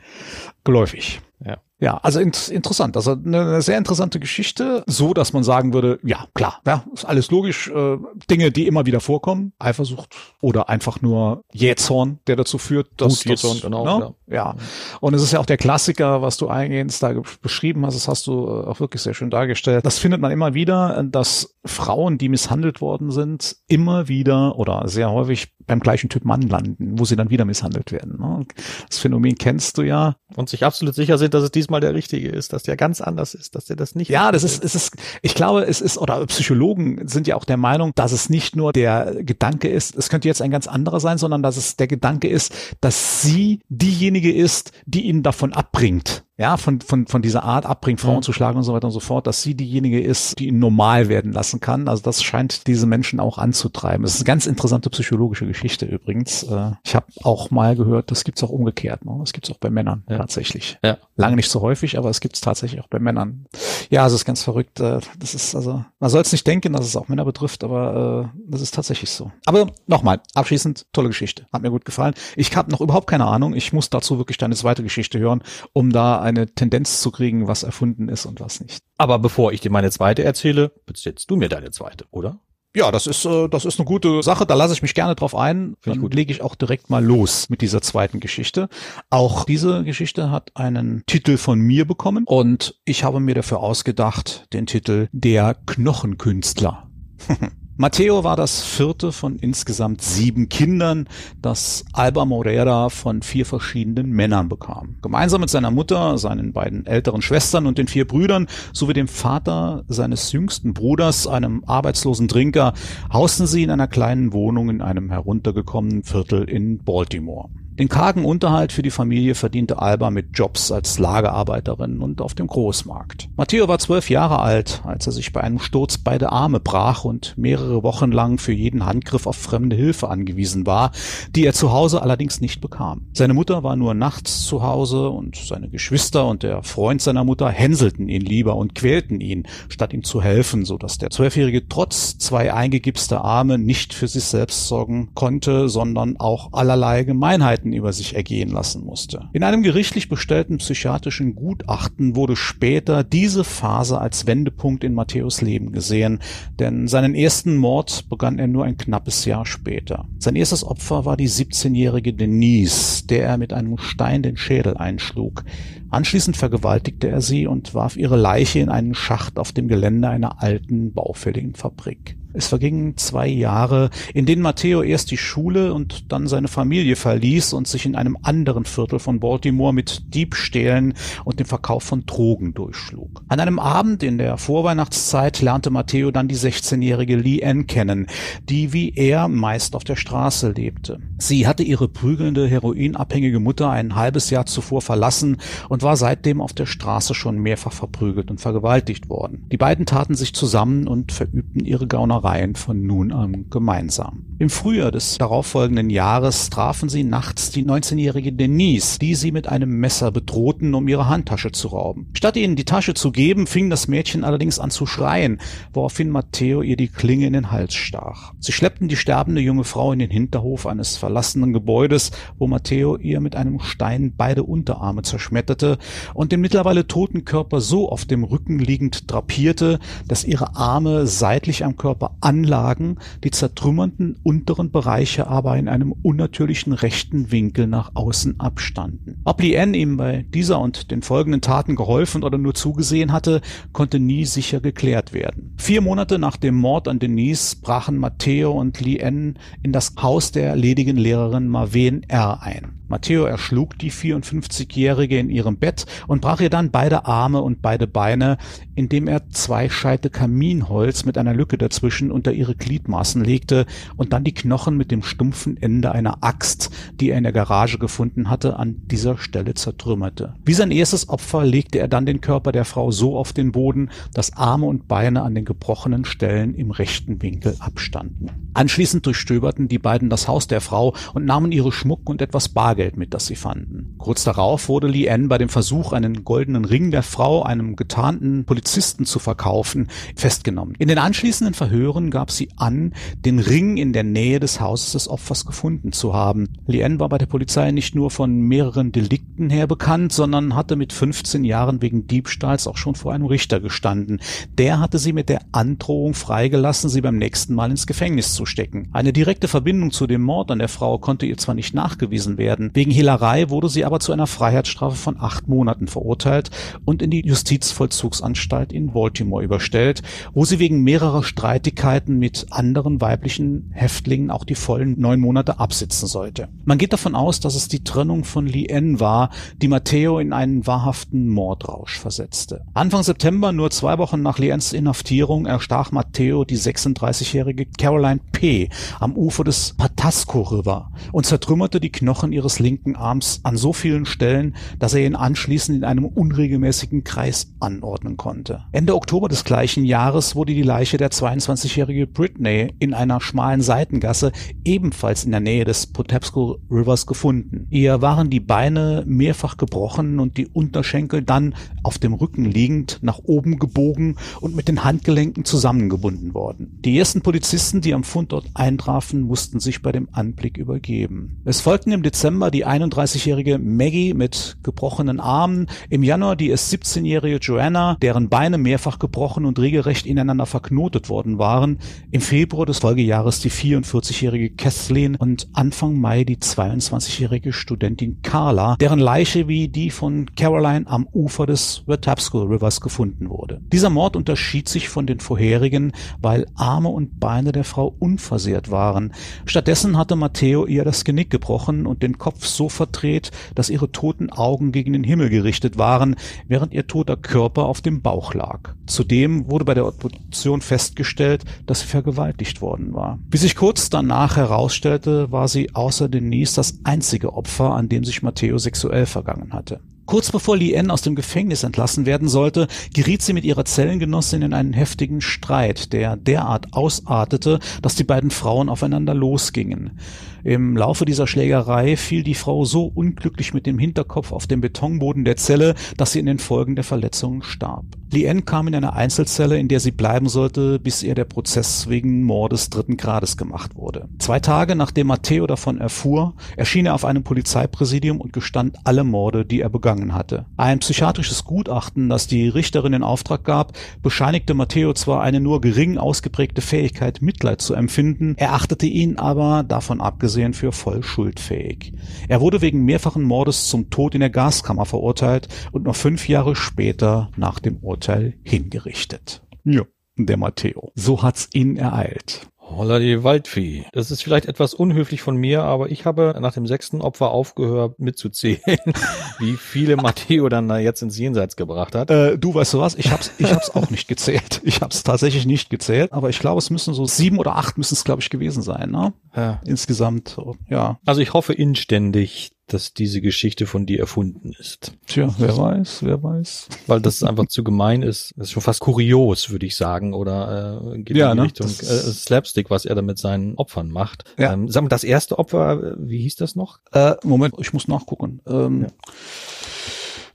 geläufig. Ja. Ja, also in, interessant. Also eine, eine, sehr interessante Geschichte, so dass man sagen würde, ja, klar, ja, ist alles logisch. Äh, Dinge, die immer wieder vorkommen, Eifersucht oder einfach nur Jähzorn, der dazu führt, dass Gut, Jähzorn, das, genau, ne? ja. ja. Und es ist ja auch der Klassiker, was du eingehend da beschrieben hast, das hast du äh, auch wirklich sehr schön dargestellt. Das findet man immer wieder, dass Frauen, die misshandelt worden sind, immer wieder oder sehr häufig beim gleichen Typ Mann landen, wo sie dann wieder misshandelt werden. Ne? Das Phänomen kennst du ja. Und sich absolut sicher sind, dass es diesmal der richtige ist, dass der ganz anders ist, dass der das nicht. Ja, das ist, es ist, ich glaube, es ist, oder Psychologen sind ja auch der Meinung, dass es nicht nur der Gedanke ist, es könnte jetzt ein ganz anderer sein, sondern dass es der Gedanke ist, dass sie diejenige ist, die ihn davon abbringt ja, von, von, von dieser Art abbringt, Frauen mhm. zu schlagen und so weiter und so fort, dass sie diejenige ist, die ihn normal werden lassen kann. Also das scheint diese Menschen auch anzutreiben. Das ist eine ganz interessante psychologische Geschichte übrigens. Äh, ich habe auch mal gehört, das gibt's auch umgekehrt. Ne? Das gibt's auch bei Männern ja. tatsächlich. Ja. Lange nicht so häufig, aber es gibt's tatsächlich auch bei Männern. Ja, also es ist ganz verrückt. Äh, das ist also, man soll es nicht denken, dass es auch Männer betrifft, aber äh, das ist tatsächlich so. Aber nochmal, abschließend, tolle Geschichte. Hat mir gut gefallen. Ich habe noch überhaupt keine Ahnung. Ich muss dazu wirklich deine zweite Geschichte hören, um da eine Tendenz zu kriegen, was erfunden ist und was nicht. Aber bevor ich dir meine zweite erzähle, erzählst du mir deine zweite, oder? Ja, das ist äh, das ist eine gute Sache. Da lasse ich mich gerne drauf ein. Dann lege ich auch direkt mal los mit dieser zweiten Geschichte. Auch diese Geschichte hat einen Titel von mir bekommen und ich habe mir dafür ausgedacht den Titel Der Knochenkünstler. Matteo war das vierte von insgesamt sieben Kindern, das Alba Moreira von vier verschiedenen Männern bekam. Gemeinsam mit seiner Mutter, seinen beiden älteren Schwestern und den vier Brüdern sowie dem Vater seines jüngsten Bruders, einem arbeitslosen Trinker, hausten sie in einer kleinen Wohnung in einem heruntergekommenen Viertel in Baltimore. Den kargen Unterhalt für die Familie verdiente Alba mit Jobs als Lagerarbeiterin und auf dem Großmarkt. Matteo war zwölf Jahre alt, als er sich bei einem Sturz beide Arme brach und mehrere Wochen lang für jeden Handgriff auf fremde Hilfe angewiesen war, die er zu Hause allerdings nicht bekam. Seine Mutter war nur nachts zu Hause und seine Geschwister und der Freund seiner Mutter hänselten ihn lieber und quälten ihn, statt ihm zu helfen, so dass der Zwölfjährige trotz zwei eingegipster Arme nicht für sich selbst sorgen konnte, sondern auch allerlei Gemeinheiten Krankheiten über sich ergehen lassen musste. In einem gerichtlich bestellten psychiatrischen Gutachten wurde später diese Phase als Wendepunkt in Matthäus Leben gesehen, denn seinen ersten Mord begann er nur ein knappes Jahr später. Sein erstes Opfer war die 17-jährige Denise, der er mit einem Stein den Schädel einschlug. Anschließend vergewaltigte er sie und warf ihre Leiche in einen Schacht auf dem Gelände einer alten, baufälligen Fabrik. Es vergingen zwei Jahre, in denen Matteo erst die Schule und dann seine Familie verließ und sich in einem anderen Viertel von Baltimore mit Diebstählen und dem Verkauf von Drogen durchschlug. An einem Abend in der Vorweihnachtszeit lernte Matteo dann die 16-jährige Lee Ann kennen, die wie er meist auf der Straße lebte. Sie hatte ihre prügelnde, heroinabhängige Mutter ein halbes Jahr zuvor verlassen und war seitdem auf der Straße schon mehrfach verprügelt und vergewaltigt worden. Die beiden taten sich zusammen und verübten ihre Gaunerei Reihen von nun an gemeinsam. Im Frühjahr des darauffolgenden Jahres trafen sie nachts die 19-jährige Denise, die sie mit einem Messer bedrohten, um ihre Handtasche zu rauben. Statt ihnen die Tasche zu geben, fing das Mädchen allerdings an zu schreien, woraufhin Matteo ihr die Klinge in den Hals stach. Sie schleppten die sterbende junge Frau in den Hinterhof eines verlassenen Gebäudes, wo Matteo ihr mit einem Stein beide Unterarme zerschmetterte und den mittlerweile toten Körper so auf dem Rücken liegend drapierte, dass ihre Arme seitlich am Körper anlagen, die zertrümmernden unteren Bereiche aber in einem unnatürlichen rechten Winkel nach außen abstanden. Ob Lien ihm bei dieser und den folgenden Taten geholfen oder nur zugesehen hatte, konnte nie sicher geklärt werden. Vier Monate nach dem Mord an Denise brachen Matteo und Lien in das Haus der ledigen Lehrerin Marven R. ein. Matteo erschlug die 54-Jährige in ihrem Bett und brach ihr dann beide Arme und beide Beine, indem er zwei Scheite Kaminholz mit einer Lücke dazwischen unter ihre Gliedmaßen legte und dann die Knochen mit dem stumpfen Ende einer Axt, die er in der Garage gefunden hatte, an dieser Stelle zertrümmerte. Wie sein erstes Opfer legte er dann den Körper der Frau so auf den Boden, dass Arme und Beine an den gebrochenen Stellen im rechten Winkel abstanden. Anschließend durchstöberten die beiden das Haus der Frau und nahmen ihre Schmuck und etwas Bargeld Bargeld mit, das sie fanden. Kurz darauf wurde Lee Ann bei dem Versuch, einen goldenen Ring der Frau einem getarnten Polizisten zu verkaufen, festgenommen. In den anschließenden Verhören gab sie an, den Ring in der Nähe des Hauses des Opfers gefunden zu haben. Lee Ann war bei der Polizei nicht nur von mehreren Delikten her bekannt, sondern hatte mit 15 Jahren wegen Diebstahls auch schon vor einem Richter gestanden. Der hatte sie mit der Androhung freigelassen, sie beim nächsten Mal ins Gefängnis zu stecken. Eine direkte Verbindung zu dem Mord an der Frau konnte ihr zwar nicht nachgewiesen werden, Wegen Hehlerei wurde sie aber zu einer Freiheitsstrafe von acht Monaten verurteilt und in die Justizvollzugsanstalt in Baltimore überstellt, wo sie wegen mehrerer Streitigkeiten mit anderen weiblichen Häftlingen auch die vollen neun Monate absitzen sollte. Man geht davon aus, dass es die Trennung von Lien war, die Matteo in einen wahrhaften Mordrausch versetzte. Anfang September, nur zwei Wochen nach Liens Inhaftierung, erstach Matteo die 36-jährige Caroline P. am Ufer des Patasco River und zertrümmerte die Knochen ihres linken Arms an so vielen Stellen, dass er ihn anschließend in einem unregelmäßigen Kreis anordnen konnte. Ende Oktober des gleichen Jahres wurde die Leiche der 22-jährige Britney in einer schmalen Seitengasse ebenfalls in der Nähe des Potapsco Rivers gefunden. Ihr waren die Beine mehrfach gebrochen und die Unterschenkel dann auf dem Rücken liegend nach oben gebogen und mit den Handgelenken zusammengebunden worden. Die ersten Polizisten, die am Fundort eintrafen, mussten sich bei dem Anblick übergeben. Es folgten im Dezember Dezember die 31-jährige Maggie mit gebrochenen Armen, im Januar die erst 17-jährige Joanna, deren Beine mehrfach gebrochen und regelrecht ineinander verknotet worden waren, im Februar des Folgejahres die 44-jährige Kathleen und Anfang Mai die 22-jährige Studentin Carla, deren Leiche wie die von Caroline am Ufer des Watapsco Rivers gefunden wurde. Dieser Mord unterschied sich von den vorherigen, weil Arme und Beine der Frau unversehrt waren. Stattdessen hatte Matteo ihr das Genick gebrochen und den Kopf Kopf so verdreht, dass ihre toten Augen gegen den Himmel gerichtet waren, während ihr toter Körper auf dem Bauch lag. Zudem wurde bei der Obduktion festgestellt, dass sie vergewaltigt worden war. Wie sich kurz danach herausstellte, war sie außer Denise das einzige Opfer, an dem sich Matteo sexuell vergangen hatte. Kurz bevor Lien aus dem Gefängnis entlassen werden sollte, geriet sie mit ihrer Zellengenossin in einen heftigen Streit, der derart ausartete, dass die beiden Frauen aufeinander losgingen. Im Laufe dieser Schlägerei fiel die Frau so unglücklich mit dem Hinterkopf auf den Betonboden der Zelle, dass sie in den Folgen der Verletzungen starb. Lien kam in eine Einzelzelle, in der sie bleiben sollte, bis ihr der Prozess wegen Mordes dritten Grades gemacht wurde. Zwei Tage nachdem Matteo davon erfuhr, erschien er auf einem Polizeipräsidium und gestand alle Morde, die er begangen hatte. Ein psychiatrisches Gutachten, das die Richterin in Auftrag gab, bescheinigte Matteo zwar eine nur gering ausgeprägte Fähigkeit, Mitleid zu empfinden, erachtete ihn aber, davon abgesehen, für voll schuldfähig. Er wurde wegen mehrfachen Mordes zum Tod in der Gaskammer verurteilt und noch fünf Jahre später nach dem Urteil Urteil hingerichtet. Ja, der Matteo. So hat's ihn ereilt. Holla die Waldvieh. Das ist vielleicht etwas unhöflich von mir, aber ich habe nach dem sechsten Opfer aufgehört mitzuzählen, wie viele Matteo dann da jetzt ins Jenseits gebracht hat. Äh, du weißt du was, ich hab's, ich hab's auch nicht gezählt. Ich hab's tatsächlich nicht gezählt, aber ich glaube, es müssen so sieben oder acht müssen es, glaube ich, gewesen sein, ne? Ja. Insgesamt, ja. Also ich hoffe inständig, dass diese Geschichte von dir erfunden ist. Tja, wer weiß, wer weiß. Weil das einfach zu gemein ist. Das ist schon fast kurios, würde ich sagen, oder äh, geht ja, in die ne? Richtung äh, Slapstick, was er da mit seinen Opfern macht. Ja. Ähm, sag mal, das erste Opfer, wie hieß das noch? Äh, Moment, ich muss nachgucken. Ähm, ja.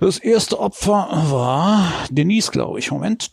Das erste Opfer war Denise, glaube ich. Moment.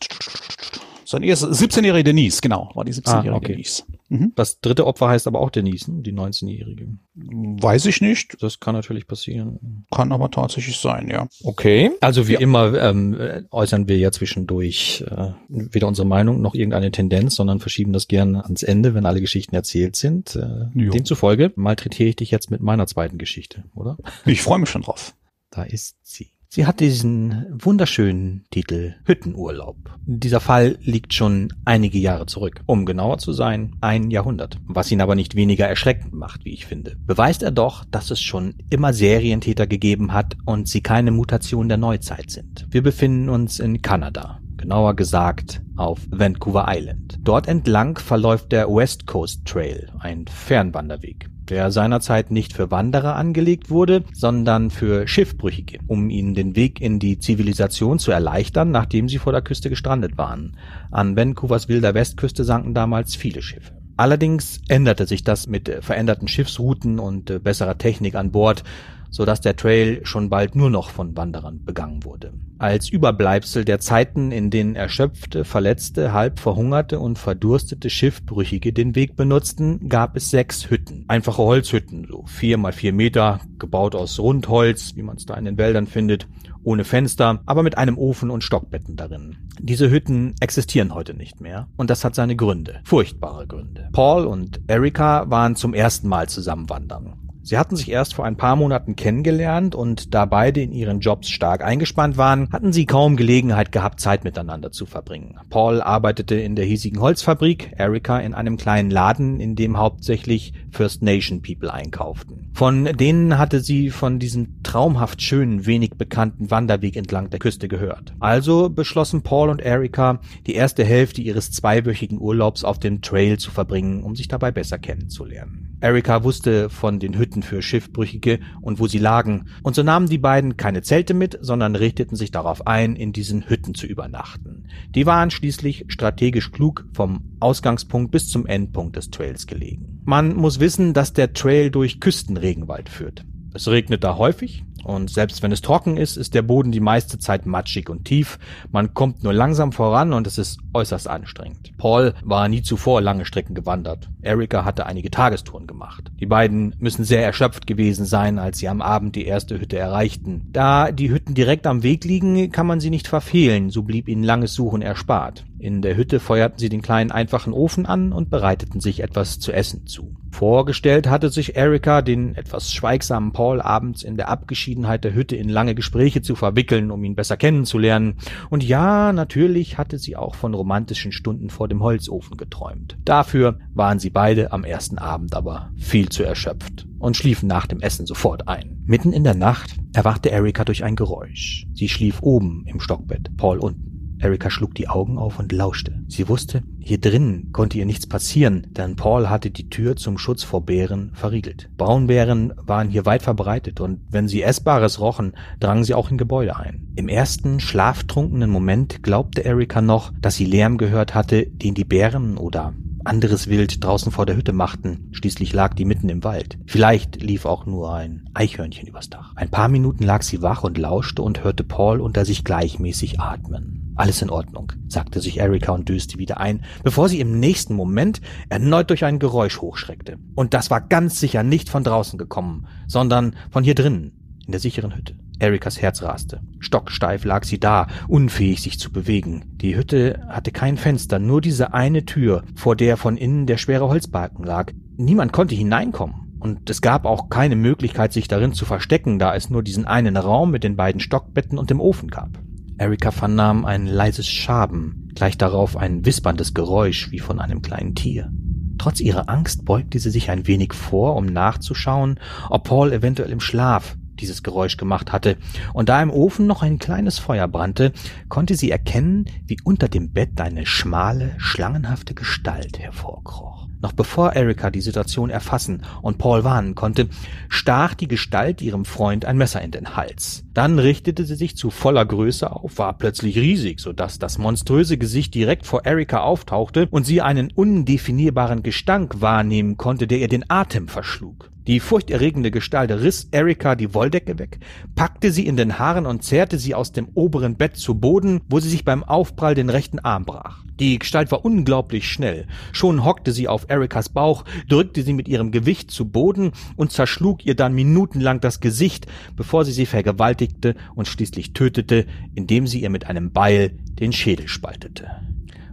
Sein erstes, 17-jährige Denise, genau, war die 17-jährige ah, okay. Denise. Mhm. Das dritte Opfer heißt aber auch Denisen, die 19-Jährige. Weiß ich nicht. Das kann natürlich passieren. Kann aber tatsächlich sein, ja. Okay. Also wie ja. immer ähm, äußern wir ja zwischendurch äh, weder unsere Meinung noch irgendeine Tendenz, sondern verschieben das gerne ans Ende, wenn alle Geschichten erzählt sind. Äh, demzufolge malträtiere ich dich jetzt mit meiner zweiten Geschichte, oder? Ich freue mich schon drauf. Da ist sie. Sie hat diesen wunderschönen Titel Hüttenurlaub. Dieser Fall liegt schon einige Jahre zurück. Um genauer zu sein, ein Jahrhundert. Was ihn aber nicht weniger erschreckend macht, wie ich finde. Beweist er doch, dass es schon immer Serientäter gegeben hat und sie keine Mutation der Neuzeit sind. Wir befinden uns in Kanada genauer gesagt auf Vancouver Island. Dort entlang verläuft der West Coast Trail, ein Fernwanderweg der seinerzeit nicht für Wanderer angelegt wurde, sondern für Schiffbrüchige, um ihnen den Weg in die Zivilisation zu erleichtern, nachdem sie vor der Küste gestrandet waren. An Vancouvers wilder Westküste sanken damals viele Schiffe. Allerdings änderte sich das mit veränderten Schiffsrouten und äh, besserer Technik an Bord, so dass der Trail schon bald nur noch von Wanderern begangen wurde. Als Überbleibsel der Zeiten, in denen erschöpfte, verletzte, halb verhungerte und verdurstete Schiffbrüchige den Weg benutzten, gab es sechs Hütten. Einfache Holzhütten, so vier mal vier Meter, gebaut aus Rundholz, wie man es da in den Wäldern findet, ohne Fenster, aber mit einem Ofen und Stockbetten darin. Diese Hütten existieren heute nicht mehr und das hat seine Gründe, furchtbare Gründe. Paul und Erika waren zum ersten Mal zusammen wandern. Sie hatten sich erst vor ein paar Monaten kennengelernt und da beide in ihren Jobs stark eingespannt waren, hatten sie kaum Gelegenheit gehabt, Zeit miteinander zu verbringen. Paul arbeitete in der hiesigen Holzfabrik, Erika in einem kleinen Laden, in dem hauptsächlich First Nation People einkauften. Von denen hatte sie von diesem traumhaft schönen, wenig bekannten Wanderweg entlang der Küste gehört. Also beschlossen Paul und Erika, die erste Hälfte ihres zweiwöchigen Urlaubs auf dem Trail zu verbringen, um sich dabei besser kennenzulernen. Erika wusste von den Hütten für Schiffbrüchige und wo sie lagen, und so nahmen die beiden keine Zelte mit, sondern richteten sich darauf ein, in diesen Hütten zu übernachten. Die waren schließlich strategisch klug vom Ausgangspunkt bis zum Endpunkt des Trails gelegen. Man muss wissen, dass der Trail durch Küstenregenwald führt. Es regnet da häufig, und selbst wenn es trocken ist, ist der Boden die meiste Zeit matschig und tief. Man kommt nur langsam voran und es ist äußerst anstrengend. Paul war nie zuvor lange Strecken gewandert. Erika hatte einige Tagestouren gemacht. Die beiden müssen sehr erschöpft gewesen sein, als sie am Abend die erste Hütte erreichten. Da die Hütten direkt am Weg liegen, kann man sie nicht verfehlen, so blieb ihnen langes Suchen erspart. In der Hütte feuerten sie den kleinen einfachen Ofen an und bereiteten sich etwas zu essen zu. Vorgestellt hatte sich Erika, den etwas schweigsamen Paul abends in der Abgeschiedenheit der Hütte in lange Gespräche zu verwickeln, um ihn besser kennenzulernen. Und ja, natürlich hatte sie auch von romantischen Stunden vor dem Holzofen geträumt. Dafür waren sie beide am ersten Abend aber viel zu erschöpft und schliefen nach dem Essen sofort ein. Mitten in der Nacht erwachte Erika durch ein Geräusch. Sie schlief oben im Stockbett, Paul unten. Erika schlug die Augen auf und lauschte. Sie wusste, hier drinnen konnte ihr nichts passieren, denn Paul hatte die Tür zum Schutz vor Bären verriegelt. Braunbären waren hier weit verbreitet und wenn sie Essbares rochen, drangen sie auch in Gebäude ein. Im ersten schlaftrunkenen Moment glaubte Erika noch, dass sie Lärm gehört hatte, den die Bären oder anderes Wild draußen vor der Hütte machten. Schließlich lag die mitten im Wald. Vielleicht lief auch nur ein Eichhörnchen übers Dach. Ein paar Minuten lag sie wach und lauschte und hörte Paul unter sich gleichmäßig atmen. Alles in Ordnung, sagte sich Erika und döste wieder ein, bevor sie im nächsten Moment erneut durch ein Geräusch hochschreckte. Und das war ganz sicher nicht von draußen gekommen, sondern von hier drinnen, in der sicheren Hütte. Erikas Herz raste. Stocksteif lag sie da, unfähig sich zu bewegen. Die Hütte hatte kein Fenster, nur diese eine Tür, vor der von innen der schwere Holzbalken lag. Niemand konnte hineinkommen. Und es gab auch keine Möglichkeit, sich darin zu verstecken, da es nur diesen einen Raum mit den beiden Stockbetten und dem Ofen gab. Erika vernahm ein leises Schaben, gleich darauf ein wisperndes Geräusch wie von einem kleinen Tier. Trotz ihrer Angst beugte sie sich ein wenig vor, um nachzuschauen, ob Paul eventuell im Schlaf dieses Geräusch gemacht hatte, und da im Ofen noch ein kleines Feuer brannte, konnte sie erkennen, wie unter dem Bett eine schmale, schlangenhafte Gestalt hervorkroch. Noch bevor Erika die Situation erfassen und Paul warnen konnte, stach die Gestalt ihrem Freund ein Messer in den Hals. Dann richtete sie sich zu voller Größe auf, war plötzlich riesig, so dass das monströse Gesicht direkt vor Erika auftauchte und sie einen undefinierbaren Gestank wahrnehmen konnte, der ihr den Atem verschlug. Die furchterregende Gestalt riss Erika die Wolldecke weg, packte sie in den Haaren und zerrte sie aus dem oberen Bett zu Boden, wo sie sich beim Aufprall den rechten Arm brach. Die Gestalt war unglaublich schnell. Schon hockte sie auf Erikas Bauch, drückte sie mit ihrem Gewicht zu Boden und zerschlug ihr dann minutenlang das Gesicht, bevor sie sie vergewaltigte und schließlich tötete, indem sie ihr mit einem Beil den Schädel spaltete.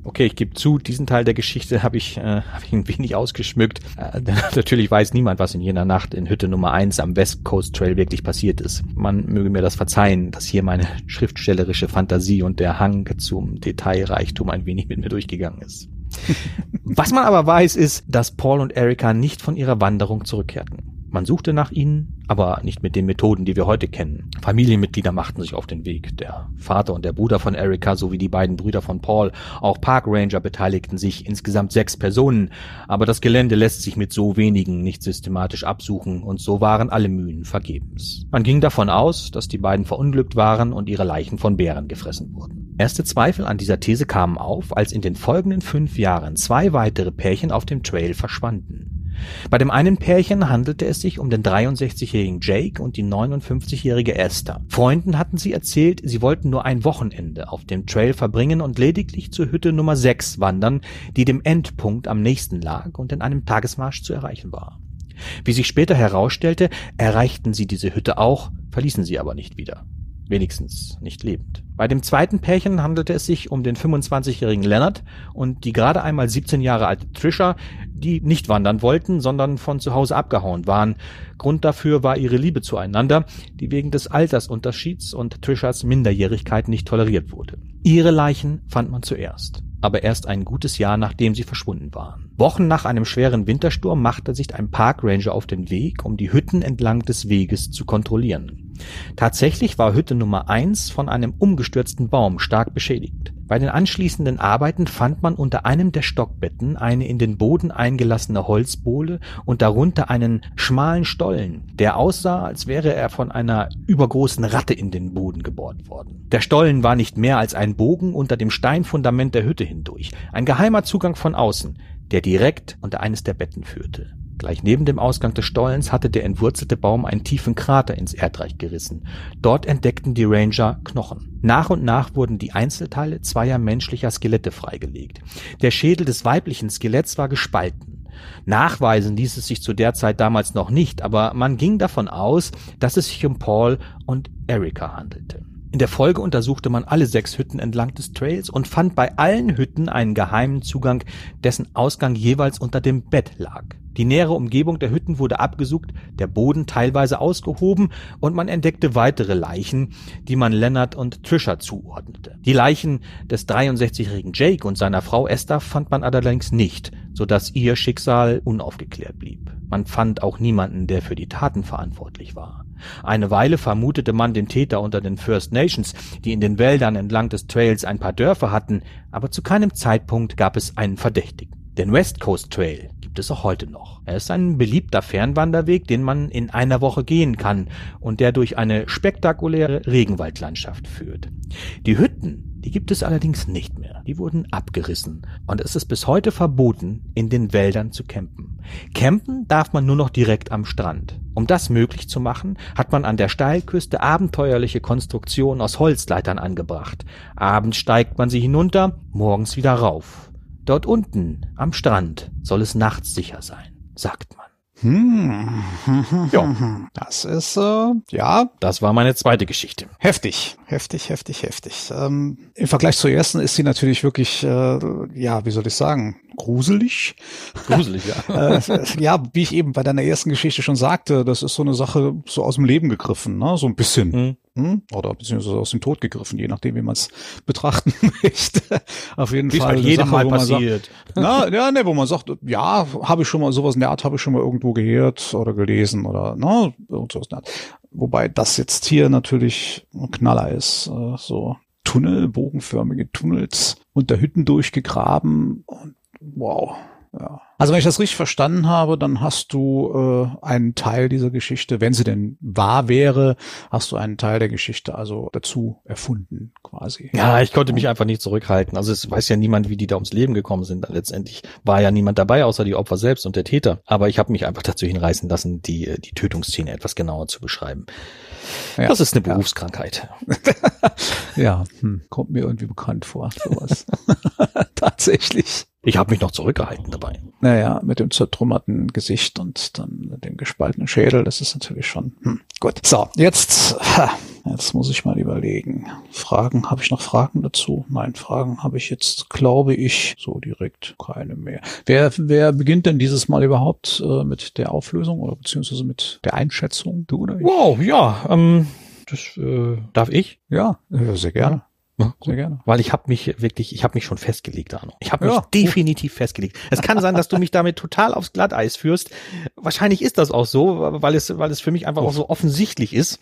Okay, ich gebe zu, diesen Teil der Geschichte habe ich, äh, hab ich ein wenig ausgeschmückt. Äh, natürlich weiß niemand, was in jener Nacht in Hütte Nummer eins am West Coast Trail wirklich passiert ist. Man möge mir das verzeihen, dass hier meine schriftstellerische Fantasie und der Hang zum Detailreichtum ein wenig mit mir durchgegangen ist. was man aber weiß, ist, dass Paul und Erika nicht von ihrer Wanderung zurückkehrten. Man suchte nach ihnen, aber nicht mit den Methoden, die wir heute kennen. Familienmitglieder machten sich auf den Weg. Der Vater und der Bruder von Erika sowie die beiden Brüder von Paul, auch Park Ranger beteiligten sich, insgesamt sechs Personen. Aber das Gelände lässt sich mit so wenigen nicht systematisch absuchen und so waren alle Mühen vergebens. Man ging davon aus, dass die beiden verunglückt waren und ihre Leichen von Bären gefressen wurden. Erste Zweifel an dieser These kamen auf, als in den folgenden fünf Jahren zwei weitere Pärchen auf dem Trail verschwanden. Bei dem einen Pärchen handelte es sich um den 63-jährigen Jake und die 59-jährige Esther. Freunden hatten sie erzählt, sie wollten nur ein Wochenende auf dem Trail verbringen und lediglich zur Hütte Nummer 6 wandern, die dem Endpunkt am nächsten lag und in einem Tagesmarsch zu erreichen war. Wie sich später herausstellte, erreichten sie diese Hütte auch, verließen sie aber nicht wieder wenigstens nicht lebend. Bei dem zweiten Pärchen handelte es sich um den 25-jährigen Leonard und die gerade einmal 17 Jahre alte Trisha, die nicht wandern wollten, sondern von zu Hause abgehauen waren. Grund dafür war ihre Liebe zueinander, die wegen des Altersunterschieds und Trishas Minderjährigkeit nicht toleriert wurde. Ihre Leichen fand man zuerst aber erst ein gutes Jahr nachdem sie verschwunden waren. Wochen nach einem schweren Wintersturm machte sich ein Parkranger auf den Weg, um die Hütten entlang des Weges zu kontrollieren. Tatsächlich war Hütte Nummer eins von einem umgestürzten Baum stark beschädigt. Bei den anschließenden Arbeiten fand man unter einem der Stockbetten eine in den Boden eingelassene Holzbohle und darunter einen schmalen Stollen, der aussah, als wäre er von einer übergroßen Ratte in den Boden gebohrt worden. Der Stollen war nicht mehr als ein Bogen unter dem Steinfundament der Hütte hindurch, ein geheimer Zugang von außen, der direkt unter eines der Betten führte. Gleich neben dem Ausgang des Stollens hatte der entwurzelte Baum einen tiefen Krater ins Erdreich gerissen. Dort entdeckten die Ranger Knochen. Nach und nach wurden die Einzelteile zweier menschlicher Skelette freigelegt. Der Schädel des weiblichen Skeletts war gespalten. Nachweisen ließ es sich zu der Zeit damals noch nicht, aber man ging davon aus, dass es sich um Paul und Erika handelte. In der Folge untersuchte man alle sechs Hütten entlang des Trails und fand bei allen Hütten einen geheimen Zugang, dessen Ausgang jeweils unter dem Bett lag. Die nähere Umgebung der Hütten wurde abgesucht, der Boden teilweise ausgehoben und man entdeckte weitere Leichen, die man Leonard und Trisha zuordnete. Die Leichen des 63-jährigen Jake und seiner Frau Esther fand man allerdings nicht, so dass ihr Schicksal unaufgeklärt blieb. Man fand auch niemanden, der für die Taten verantwortlich war. Eine Weile vermutete man den Täter unter den First Nations, die in den Wäldern entlang des Trails ein paar Dörfer hatten, aber zu keinem Zeitpunkt gab es einen Verdächtigen. Den West Coast Trail gibt es auch heute noch. Er ist ein beliebter Fernwanderweg, den man in einer Woche gehen kann und der durch eine spektakuläre Regenwaldlandschaft führt. Die Hütten, die gibt es allerdings nicht mehr. Die wurden abgerissen und es ist bis heute verboten, in den Wäldern zu campen. Campen darf man nur noch direkt am Strand. Um das möglich zu machen, hat man an der Steilküste abenteuerliche Konstruktionen aus Holzleitern angebracht. Abends steigt man sie hinunter, morgens wieder rauf. Dort unten am Strand soll es nachts sicher sein, sagt man. Hm. Ja, das ist äh, ja. Das war meine zweite Geschichte. Heftig, heftig, heftig, heftig. Ähm, Im Vergleich zur ersten ist sie natürlich wirklich, äh, ja, wie soll ich sagen, gruselig. Gruselig, ja. äh, ja, wie ich eben bei deiner ersten Geschichte schon sagte, das ist so eine Sache so aus dem Leben gegriffen, ne? so ein bisschen. Mhm. Hm? Oder beziehungsweise aus dem Tod gegriffen, je nachdem, wie man es betrachten möchte. Auf jeden wie Fall. Bei jedem Sache, Mal passiert. Sagt, na, ja, ne, wo man sagt, ja, habe ich schon mal sowas in der Art, habe ich schon mal irgendwo gehört oder gelesen oder ne, sowas in der Art. Wobei das jetzt hier natürlich ein Knaller ist. Äh, so Tunnel, bogenförmige Tunnels unter Hütten durchgegraben und wow. Ja. Also wenn ich das richtig verstanden habe, dann hast du äh, einen Teil dieser Geschichte, wenn sie denn wahr wäre, hast du einen Teil der Geschichte also dazu erfunden, quasi. Ja, ich konnte mich einfach nicht zurückhalten. Also es weiß ja niemand, wie die da ums Leben gekommen sind. Letztendlich war ja niemand dabei, außer die Opfer selbst und der Täter. Aber ich habe mich einfach dazu hinreißen lassen, die, die Tötungsszene etwas genauer zu beschreiben. Ja, das ist eine Berufskrankheit. ja, hm, kommt mir irgendwie bekannt vor, sowas. Tatsächlich. Ich habe mich noch zurückgehalten dabei. Naja, mit dem zertrümmerten Gesicht und dann dem gespaltenen Schädel, das ist natürlich schon hm, gut. So, jetzt, jetzt muss ich mal überlegen. Fragen, habe ich noch Fragen dazu? Nein, Fragen habe ich jetzt, glaube ich, so direkt keine mehr. Wer, wer beginnt denn dieses Mal überhaupt äh, mit der Auflösung oder beziehungsweise mit der Einschätzung? Du oder ich? Wow, ja, ähm, das äh, darf ich? Ja, sehr gerne. Ja, sehr gerne. Weil ich habe mich wirklich, ich habe mich schon festgelegt, Arno. Ich habe mich ja, definitiv festgelegt. Es kann sein, dass du mich damit total aufs Glatteis führst. Wahrscheinlich ist das auch so, weil es, weil es für mich einfach auch so offensichtlich ist.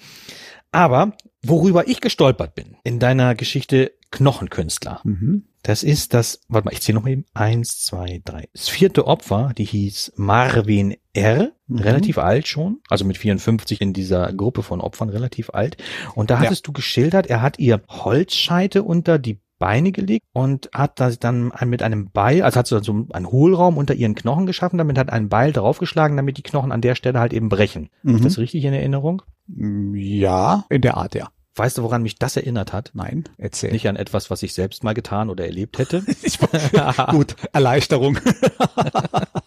Aber worüber ich gestolpert bin in deiner Geschichte Knochenkünstler, mhm. Das ist das, warte mal, ich zähle noch mal eben, eins, zwei, drei. Das vierte Opfer, die hieß Marvin R., mhm. relativ alt schon, also mit 54 in dieser Gruppe von Opfern relativ alt. Und da hattest ja. du geschildert, er hat ihr Holzscheite unter die Beine gelegt und hat das dann mit einem Beil, also hat so einen Hohlraum unter ihren Knochen geschaffen, damit hat einen Beil draufgeschlagen, damit die Knochen an der Stelle halt eben brechen. Mhm. Ist das richtig in Erinnerung? Ja, in der Art, ja. Weißt du, woran mich das erinnert hat? Nein, erzähl. Nicht an etwas, was ich selbst mal getan oder erlebt hätte. Gut, Erleichterung.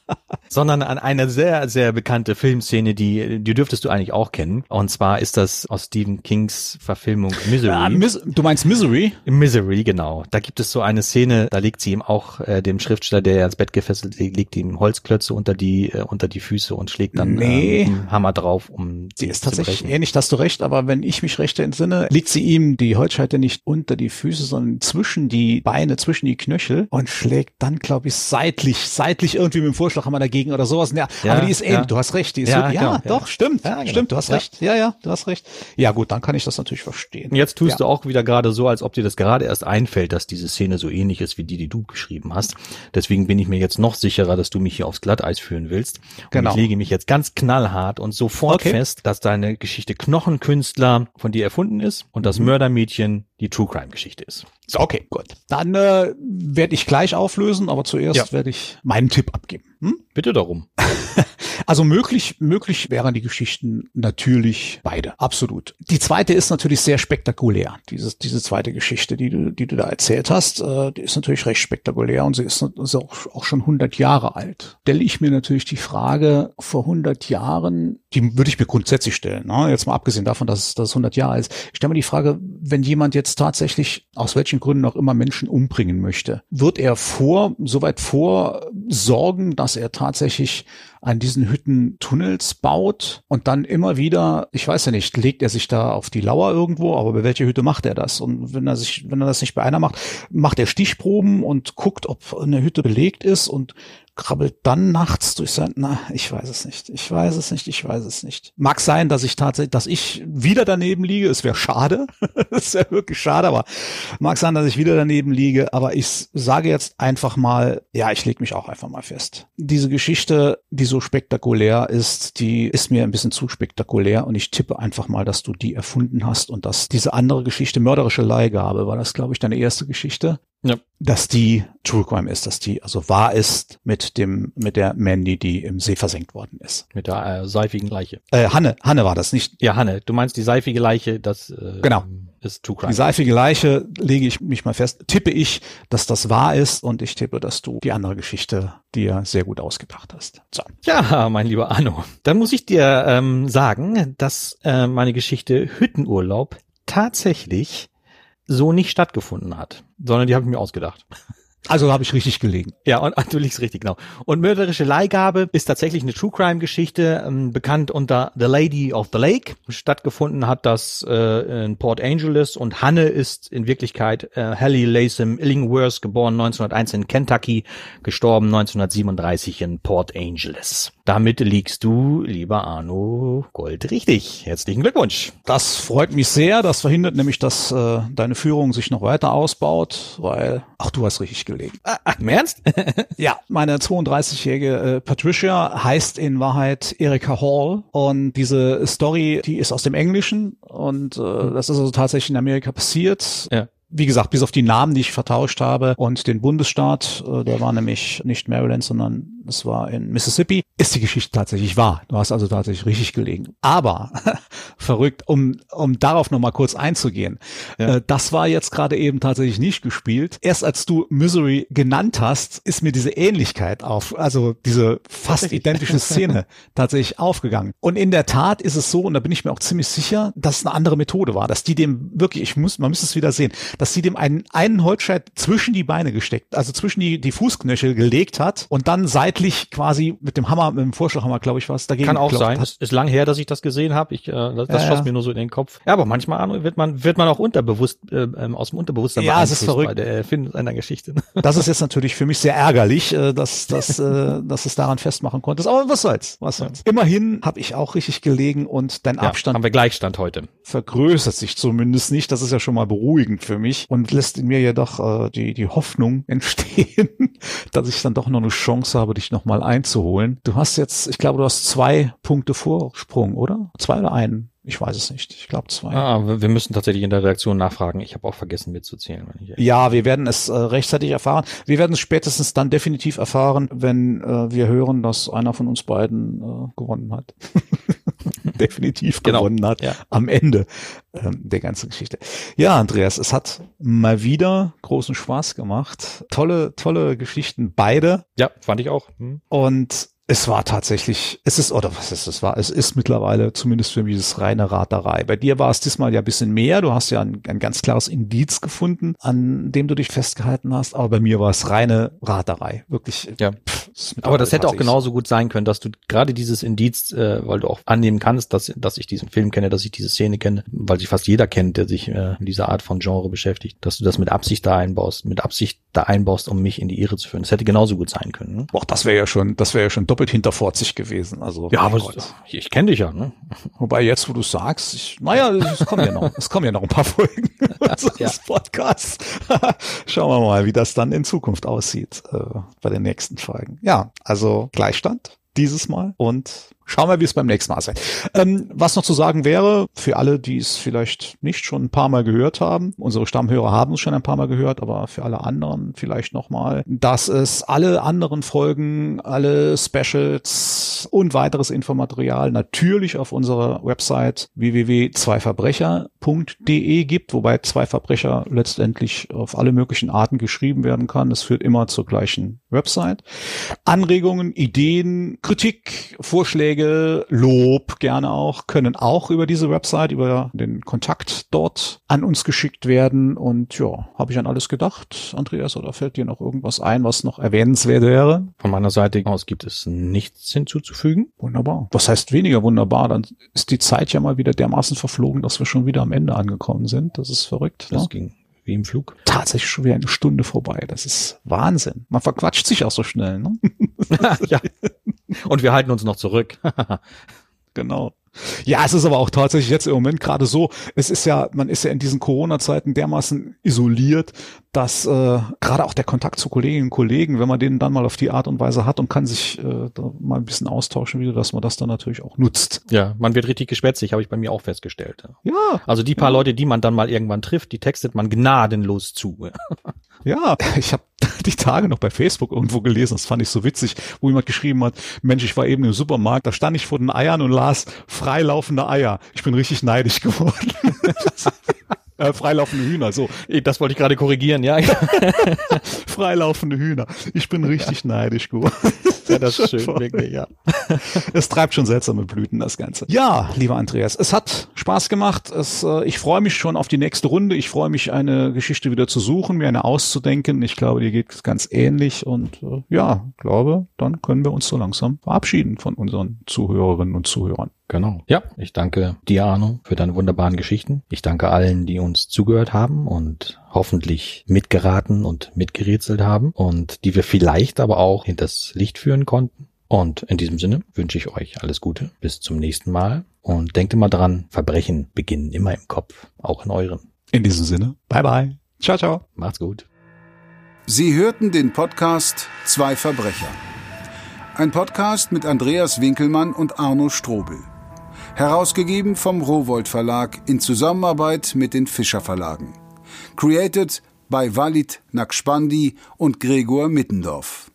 sondern an eine sehr, sehr bekannte Filmszene, die, die dürftest du eigentlich auch kennen. Und zwar ist das aus Stephen Kings Verfilmung Misery. Ja, Mis du meinst Misery? Misery, genau. Da gibt es so eine Szene, da legt sie ihm auch, äh, dem Schriftsteller, der ans Bett gefesselt liegt, legt ihm Holzklötze unter die, äh, unter die Füße und schlägt dann nee. äh, Hammer drauf, um sie ist tatsächlich ähnlich, hast du recht, aber wenn ich mich recht entsinne, legt sie ihm die Holzscheite nicht unter die Füße, sondern zwischen die Beine, zwischen die Knöchel und schlägt dann, glaube ich, seitlich, seitlich irgendwie mit dem Vorschlaghammer dagegen dagegen oder sowas. Ja, ja aber die ist eben, du hast recht, die ist ja, wirklich, ja, genau, doch, stimmt, genau. stimmt, du hast recht. Ja, ja, du hast recht. Ja, gut, dann kann ich das natürlich verstehen. Jetzt tust du auch wieder gerade so, als ob dir das gerade erst einfällt, dass diese Szene so ähnlich ist wie die, die du geschrieben hast. Deswegen bin ich mir jetzt noch sicherer, dass du mich hier aufs Glatteis führen willst. Und genau. ich lege mich jetzt ganz knallhart und sofort okay. fest, dass deine Geschichte Knochenkünstler von dir erfunden ist und das mhm. Mördermädchen die True Crime Geschichte ist. So, okay, gut. Dann äh, werde ich gleich auflösen, aber zuerst ja. werde ich meinen Tipp abgeben. Hm? Bitte darum. Also möglich, möglich wären die Geschichten natürlich beide. Absolut. Die zweite ist natürlich sehr spektakulär. Diese, diese zweite Geschichte, die du, die du da erzählt hast, äh, die ist natürlich recht spektakulär und sie ist, ist auch, auch schon 100 Jahre alt. Stelle ich mir natürlich die Frage, vor 100 Jahren, die würde ich mir grundsätzlich stellen, ne? jetzt mal abgesehen davon, dass das 100 Jahre ist. Ich stelle mir die Frage, wenn jemand jetzt tatsächlich aus welchen Gründen auch immer Menschen umbringen möchte, wird er vor, soweit vorsorgen, dass er tatsächlich an diesen Hütten Tunnels baut und dann immer wieder, ich weiß ja nicht, legt er sich da auf die Lauer irgendwo, aber bei welcher Hütte macht er das? Und wenn er sich, wenn er das nicht bei einer macht, macht er Stichproben und guckt, ob eine Hütte belegt ist und krabbelt dann nachts durch sein, na, ich weiß es nicht, ich weiß es nicht, ich weiß es nicht. Mag sein, dass ich tatsächlich, dass ich wieder daneben liege, es wäre schade, es wäre wirklich schade, aber mag sein, dass ich wieder daneben liege, aber ich sage jetzt einfach mal, ja, ich lege mich auch einfach mal fest. Diese Geschichte, die so spektakulär ist, die ist mir ein bisschen zu spektakulär und ich tippe einfach mal, dass du die erfunden hast und dass diese andere Geschichte, mörderische Leihgabe, war das, glaube ich, deine erste Geschichte, ja. dass die True Crime ist, dass die also wahr ist mit dem mit der Mandy, die im See versenkt worden ist. Mit der äh, seifigen Leiche. Äh, Hanne, Hanne war das nicht. Ja, Hanne. Du meinst die seifige Leiche, das äh, genau. ist True Crime. Die seifige Leiche lege ich mich mal fest, tippe ich, dass das wahr ist und ich tippe, dass du die andere Geschichte dir sehr gut ausgedacht hast. So. Ja, mein lieber Anno, dann muss ich dir ähm, sagen, dass äh, meine Geschichte Hüttenurlaub tatsächlich so nicht stattgefunden hat, sondern die habe ich mir ausgedacht. Also habe ich richtig gelegen. Ja, und du liegst richtig, genau. Und mörderische Leihgabe ist tatsächlich eine True Crime Geschichte, ähm, bekannt unter The Lady of the Lake. Stattgefunden hat das äh, in Port Angeles und Hanne ist in Wirklichkeit äh, Hallie Latham Illingworth, geboren 1901 in Kentucky, gestorben 1937 in Port Angeles. Damit liegst du, lieber Arno Gold, richtig. Herzlichen Glückwunsch. Das freut mich sehr. Das verhindert nämlich, dass äh, deine Führung sich noch weiter ausbaut, weil, ach, du hast richtig gelegen. Ach, im Ernst? ja, meine 32-jährige äh, Patricia heißt in Wahrheit Erika Hall und diese Story, die ist aus dem Englischen und äh, das ist also tatsächlich in Amerika passiert. Ja wie gesagt, bis auf die Namen, die ich vertauscht habe und den Bundesstaat, äh, der war nämlich nicht Maryland, sondern es war in Mississippi, ist die Geschichte tatsächlich wahr. Du hast also tatsächlich richtig gelegen. Aber verrückt, um, um darauf nochmal kurz einzugehen. Ja. Äh, das war jetzt gerade eben tatsächlich nicht gespielt. Erst als du Misery genannt hast, ist mir diese Ähnlichkeit auf, also diese fast identische Szene tatsächlich aufgegangen. Und in der Tat ist es so, und da bin ich mir auch ziemlich sicher, dass es eine andere Methode war, dass die dem wirklich, ich muss, man muss es wieder sehen, dass sie dem einen, einen Holzscheit zwischen die Beine gesteckt, also zwischen die, die Fußknöchel gelegt hat und dann seitlich quasi mit dem Hammer, mit dem Vorschlaghammer, glaube ich, was dagegen Kann auch sein. Hat. Ist lang her, dass ich das gesehen habe. Ich, äh, das, das ja, schoss ja. mir nur so in den Kopf. Ja, aber manchmal wird man, wird man auch unterbewusst, äh, ähm, aus dem Unterbewusstsein ja, es ist verrückt. bei der Erfindung einer Geschichte. Das ist jetzt natürlich für mich sehr ärgerlich, äh, dass, dass, äh, dass es daran festmachen konntest. Aber was soll's, was soll's. Ja. Immerhin habe ich auch richtig gelegen und dein Abstand. Haben wir Gleichstand heute. Vergrößert sich zumindest nicht. Das ist ja schon mal beruhigend für mich und lässt in mir jedoch äh, die, die Hoffnung entstehen, dass ich dann doch noch eine Chance habe, dich nochmal einzuholen. Du hast jetzt, ich glaube, du hast zwei Punkte Vorsprung, oder? Zwei oder einen? Ich weiß es nicht. Ich glaube zwei. Ah, wir müssen tatsächlich in der Reaktion nachfragen. Ich habe auch vergessen mitzuzählen. ja, wir werden es äh, rechtzeitig erfahren. Wir werden es spätestens dann definitiv erfahren, wenn äh, wir hören, dass einer von uns beiden äh, gewonnen hat. definitiv genau. gewonnen hat ja. am Ende ähm, der ganzen Geschichte. Ja, Andreas, es hat mal wieder großen Spaß gemacht. Tolle, tolle Geschichten, beide. Ja, fand ich auch. Hm. Und es war tatsächlich, es ist, oder was ist es war, es ist mittlerweile zumindest für mich das reine Raterei. Bei dir war es diesmal ja ein bisschen mehr. Du hast ja ein, ein ganz klares Indiz gefunden, an dem du dich festgehalten hast. Aber bei mir war es reine Raterei. Wirklich. Ja. Pff, aber das hätte auch genauso gut sein können, dass du gerade dieses Indiz, äh, weil du auch annehmen kannst, dass, dass ich diesen Film kenne, dass ich diese Szene kenne, weil sich fast jeder kennt, der sich äh, mit dieser Art von Genre beschäftigt, dass du das mit Absicht da einbaust, mit Absicht da einbaust, um mich in die Irre zu führen. Das hätte genauso gut sein können. Ne? Boah, das wäre ja schon, das wäre ja schon doppelt hinterforzig gewesen. Also ja, aber ich, ich kenne dich ja. Ne? Wobei jetzt, wo du sagst, ich, naja, es kommen ja noch, es kommen ja noch ein paar Folgen unseres ja. Podcasts. Schauen wir mal, wie das dann in Zukunft aussieht äh, bei den nächsten Folgen. Ja, also Gleichstand dieses Mal und Schauen wir, wie es beim nächsten Mal sein. Ähm, was noch zu sagen wäre, für alle, die es vielleicht nicht schon ein paar Mal gehört haben, unsere Stammhörer haben es schon ein paar Mal gehört, aber für alle anderen vielleicht nochmal, dass es alle anderen Folgen, alle Specials und weiteres Infomaterial natürlich auf unserer Website www.zweiverbrecher.de gibt, wobei zwei Verbrecher letztendlich auf alle möglichen Arten geschrieben werden kann. Es führt immer zur gleichen Website. Anregungen, Ideen, Kritik, Vorschläge, Vorschläge, Lob gerne auch, können auch über diese Website, über den Kontakt dort an uns geschickt werden. Und ja, habe ich an alles gedacht, Andreas, oder fällt dir noch irgendwas ein, was noch erwähnenswert wäre? Von meiner Seite aus gibt es nichts hinzuzufügen. Wunderbar. Was heißt weniger wunderbar? Dann ist die Zeit ja mal wieder dermaßen verflogen, dass wir schon wieder am Ende angekommen sind. Das ist verrückt. Das ne? ging wie im Flug. Tatsächlich schon wieder eine Stunde vorbei. Das ist Wahnsinn. Man verquatscht sich auch so schnell. Ne? ja. Und wir halten uns noch zurück. genau. Ja, es ist aber auch tatsächlich jetzt im Moment gerade so, es ist ja, man ist ja in diesen Corona-Zeiten dermaßen isoliert, dass äh, gerade auch der Kontakt zu Kolleginnen und Kollegen, wenn man den dann mal auf die Art und Weise hat und kann sich äh, da mal ein bisschen austauschen wieder, dass man das dann natürlich auch nutzt. Ja, man wird richtig geschwätzig, habe ich bei mir auch festgestellt. Ja. Also die paar ja. Leute, die man dann mal irgendwann trifft, die textet man gnadenlos zu. Ja, ich habe die Tage noch bei Facebook irgendwo gelesen, das fand ich so witzig, wo jemand geschrieben hat, Mensch, ich war eben im Supermarkt, da stand ich vor den Eiern und las freilaufende Eier. Ich bin richtig neidisch geworden. äh, freilaufende Hühner, so. Das wollte ich gerade korrigieren, ja. freilaufende Hühner. Ich bin richtig neidisch geworden. Ja, das ist schön, wirklich, ja. Es treibt schon seltsame Blüten, das Ganze. Ja, lieber Andreas, es hat Spaß gemacht. Es, äh, ich freue mich schon auf die nächste Runde. Ich freue mich, eine Geschichte wieder zu suchen, mir eine auszudenken. Ich glaube, dir geht es ganz ähnlich. Und äh, ja, glaube, dann können wir uns so langsam verabschieden von unseren Zuhörerinnen und Zuhörern. Genau. Ja, ich danke dir, Arno, für deine wunderbaren Geschichten. Ich danke allen, die uns zugehört haben und hoffentlich mitgeraten und mitgerätselt haben und die wir vielleicht aber auch hinters Licht führen konnten. Und in diesem Sinne wünsche ich euch alles Gute. Bis zum nächsten Mal. Und denkt immer dran, Verbrechen beginnen immer im Kopf, auch in euren. In diesem Sinne, bye bye. Ciao, ciao. Macht's gut. Sie hörten den Podcast Zwei Verbrecher. Ein Podcast mit Andreas Winkelmann und Arno Strobel. Herausgegeben vom Rowold Verlag in Zusammenarbeit mit den Fischer Verlagen. Created by Walid Nakspandi und Gregor Mittendorf.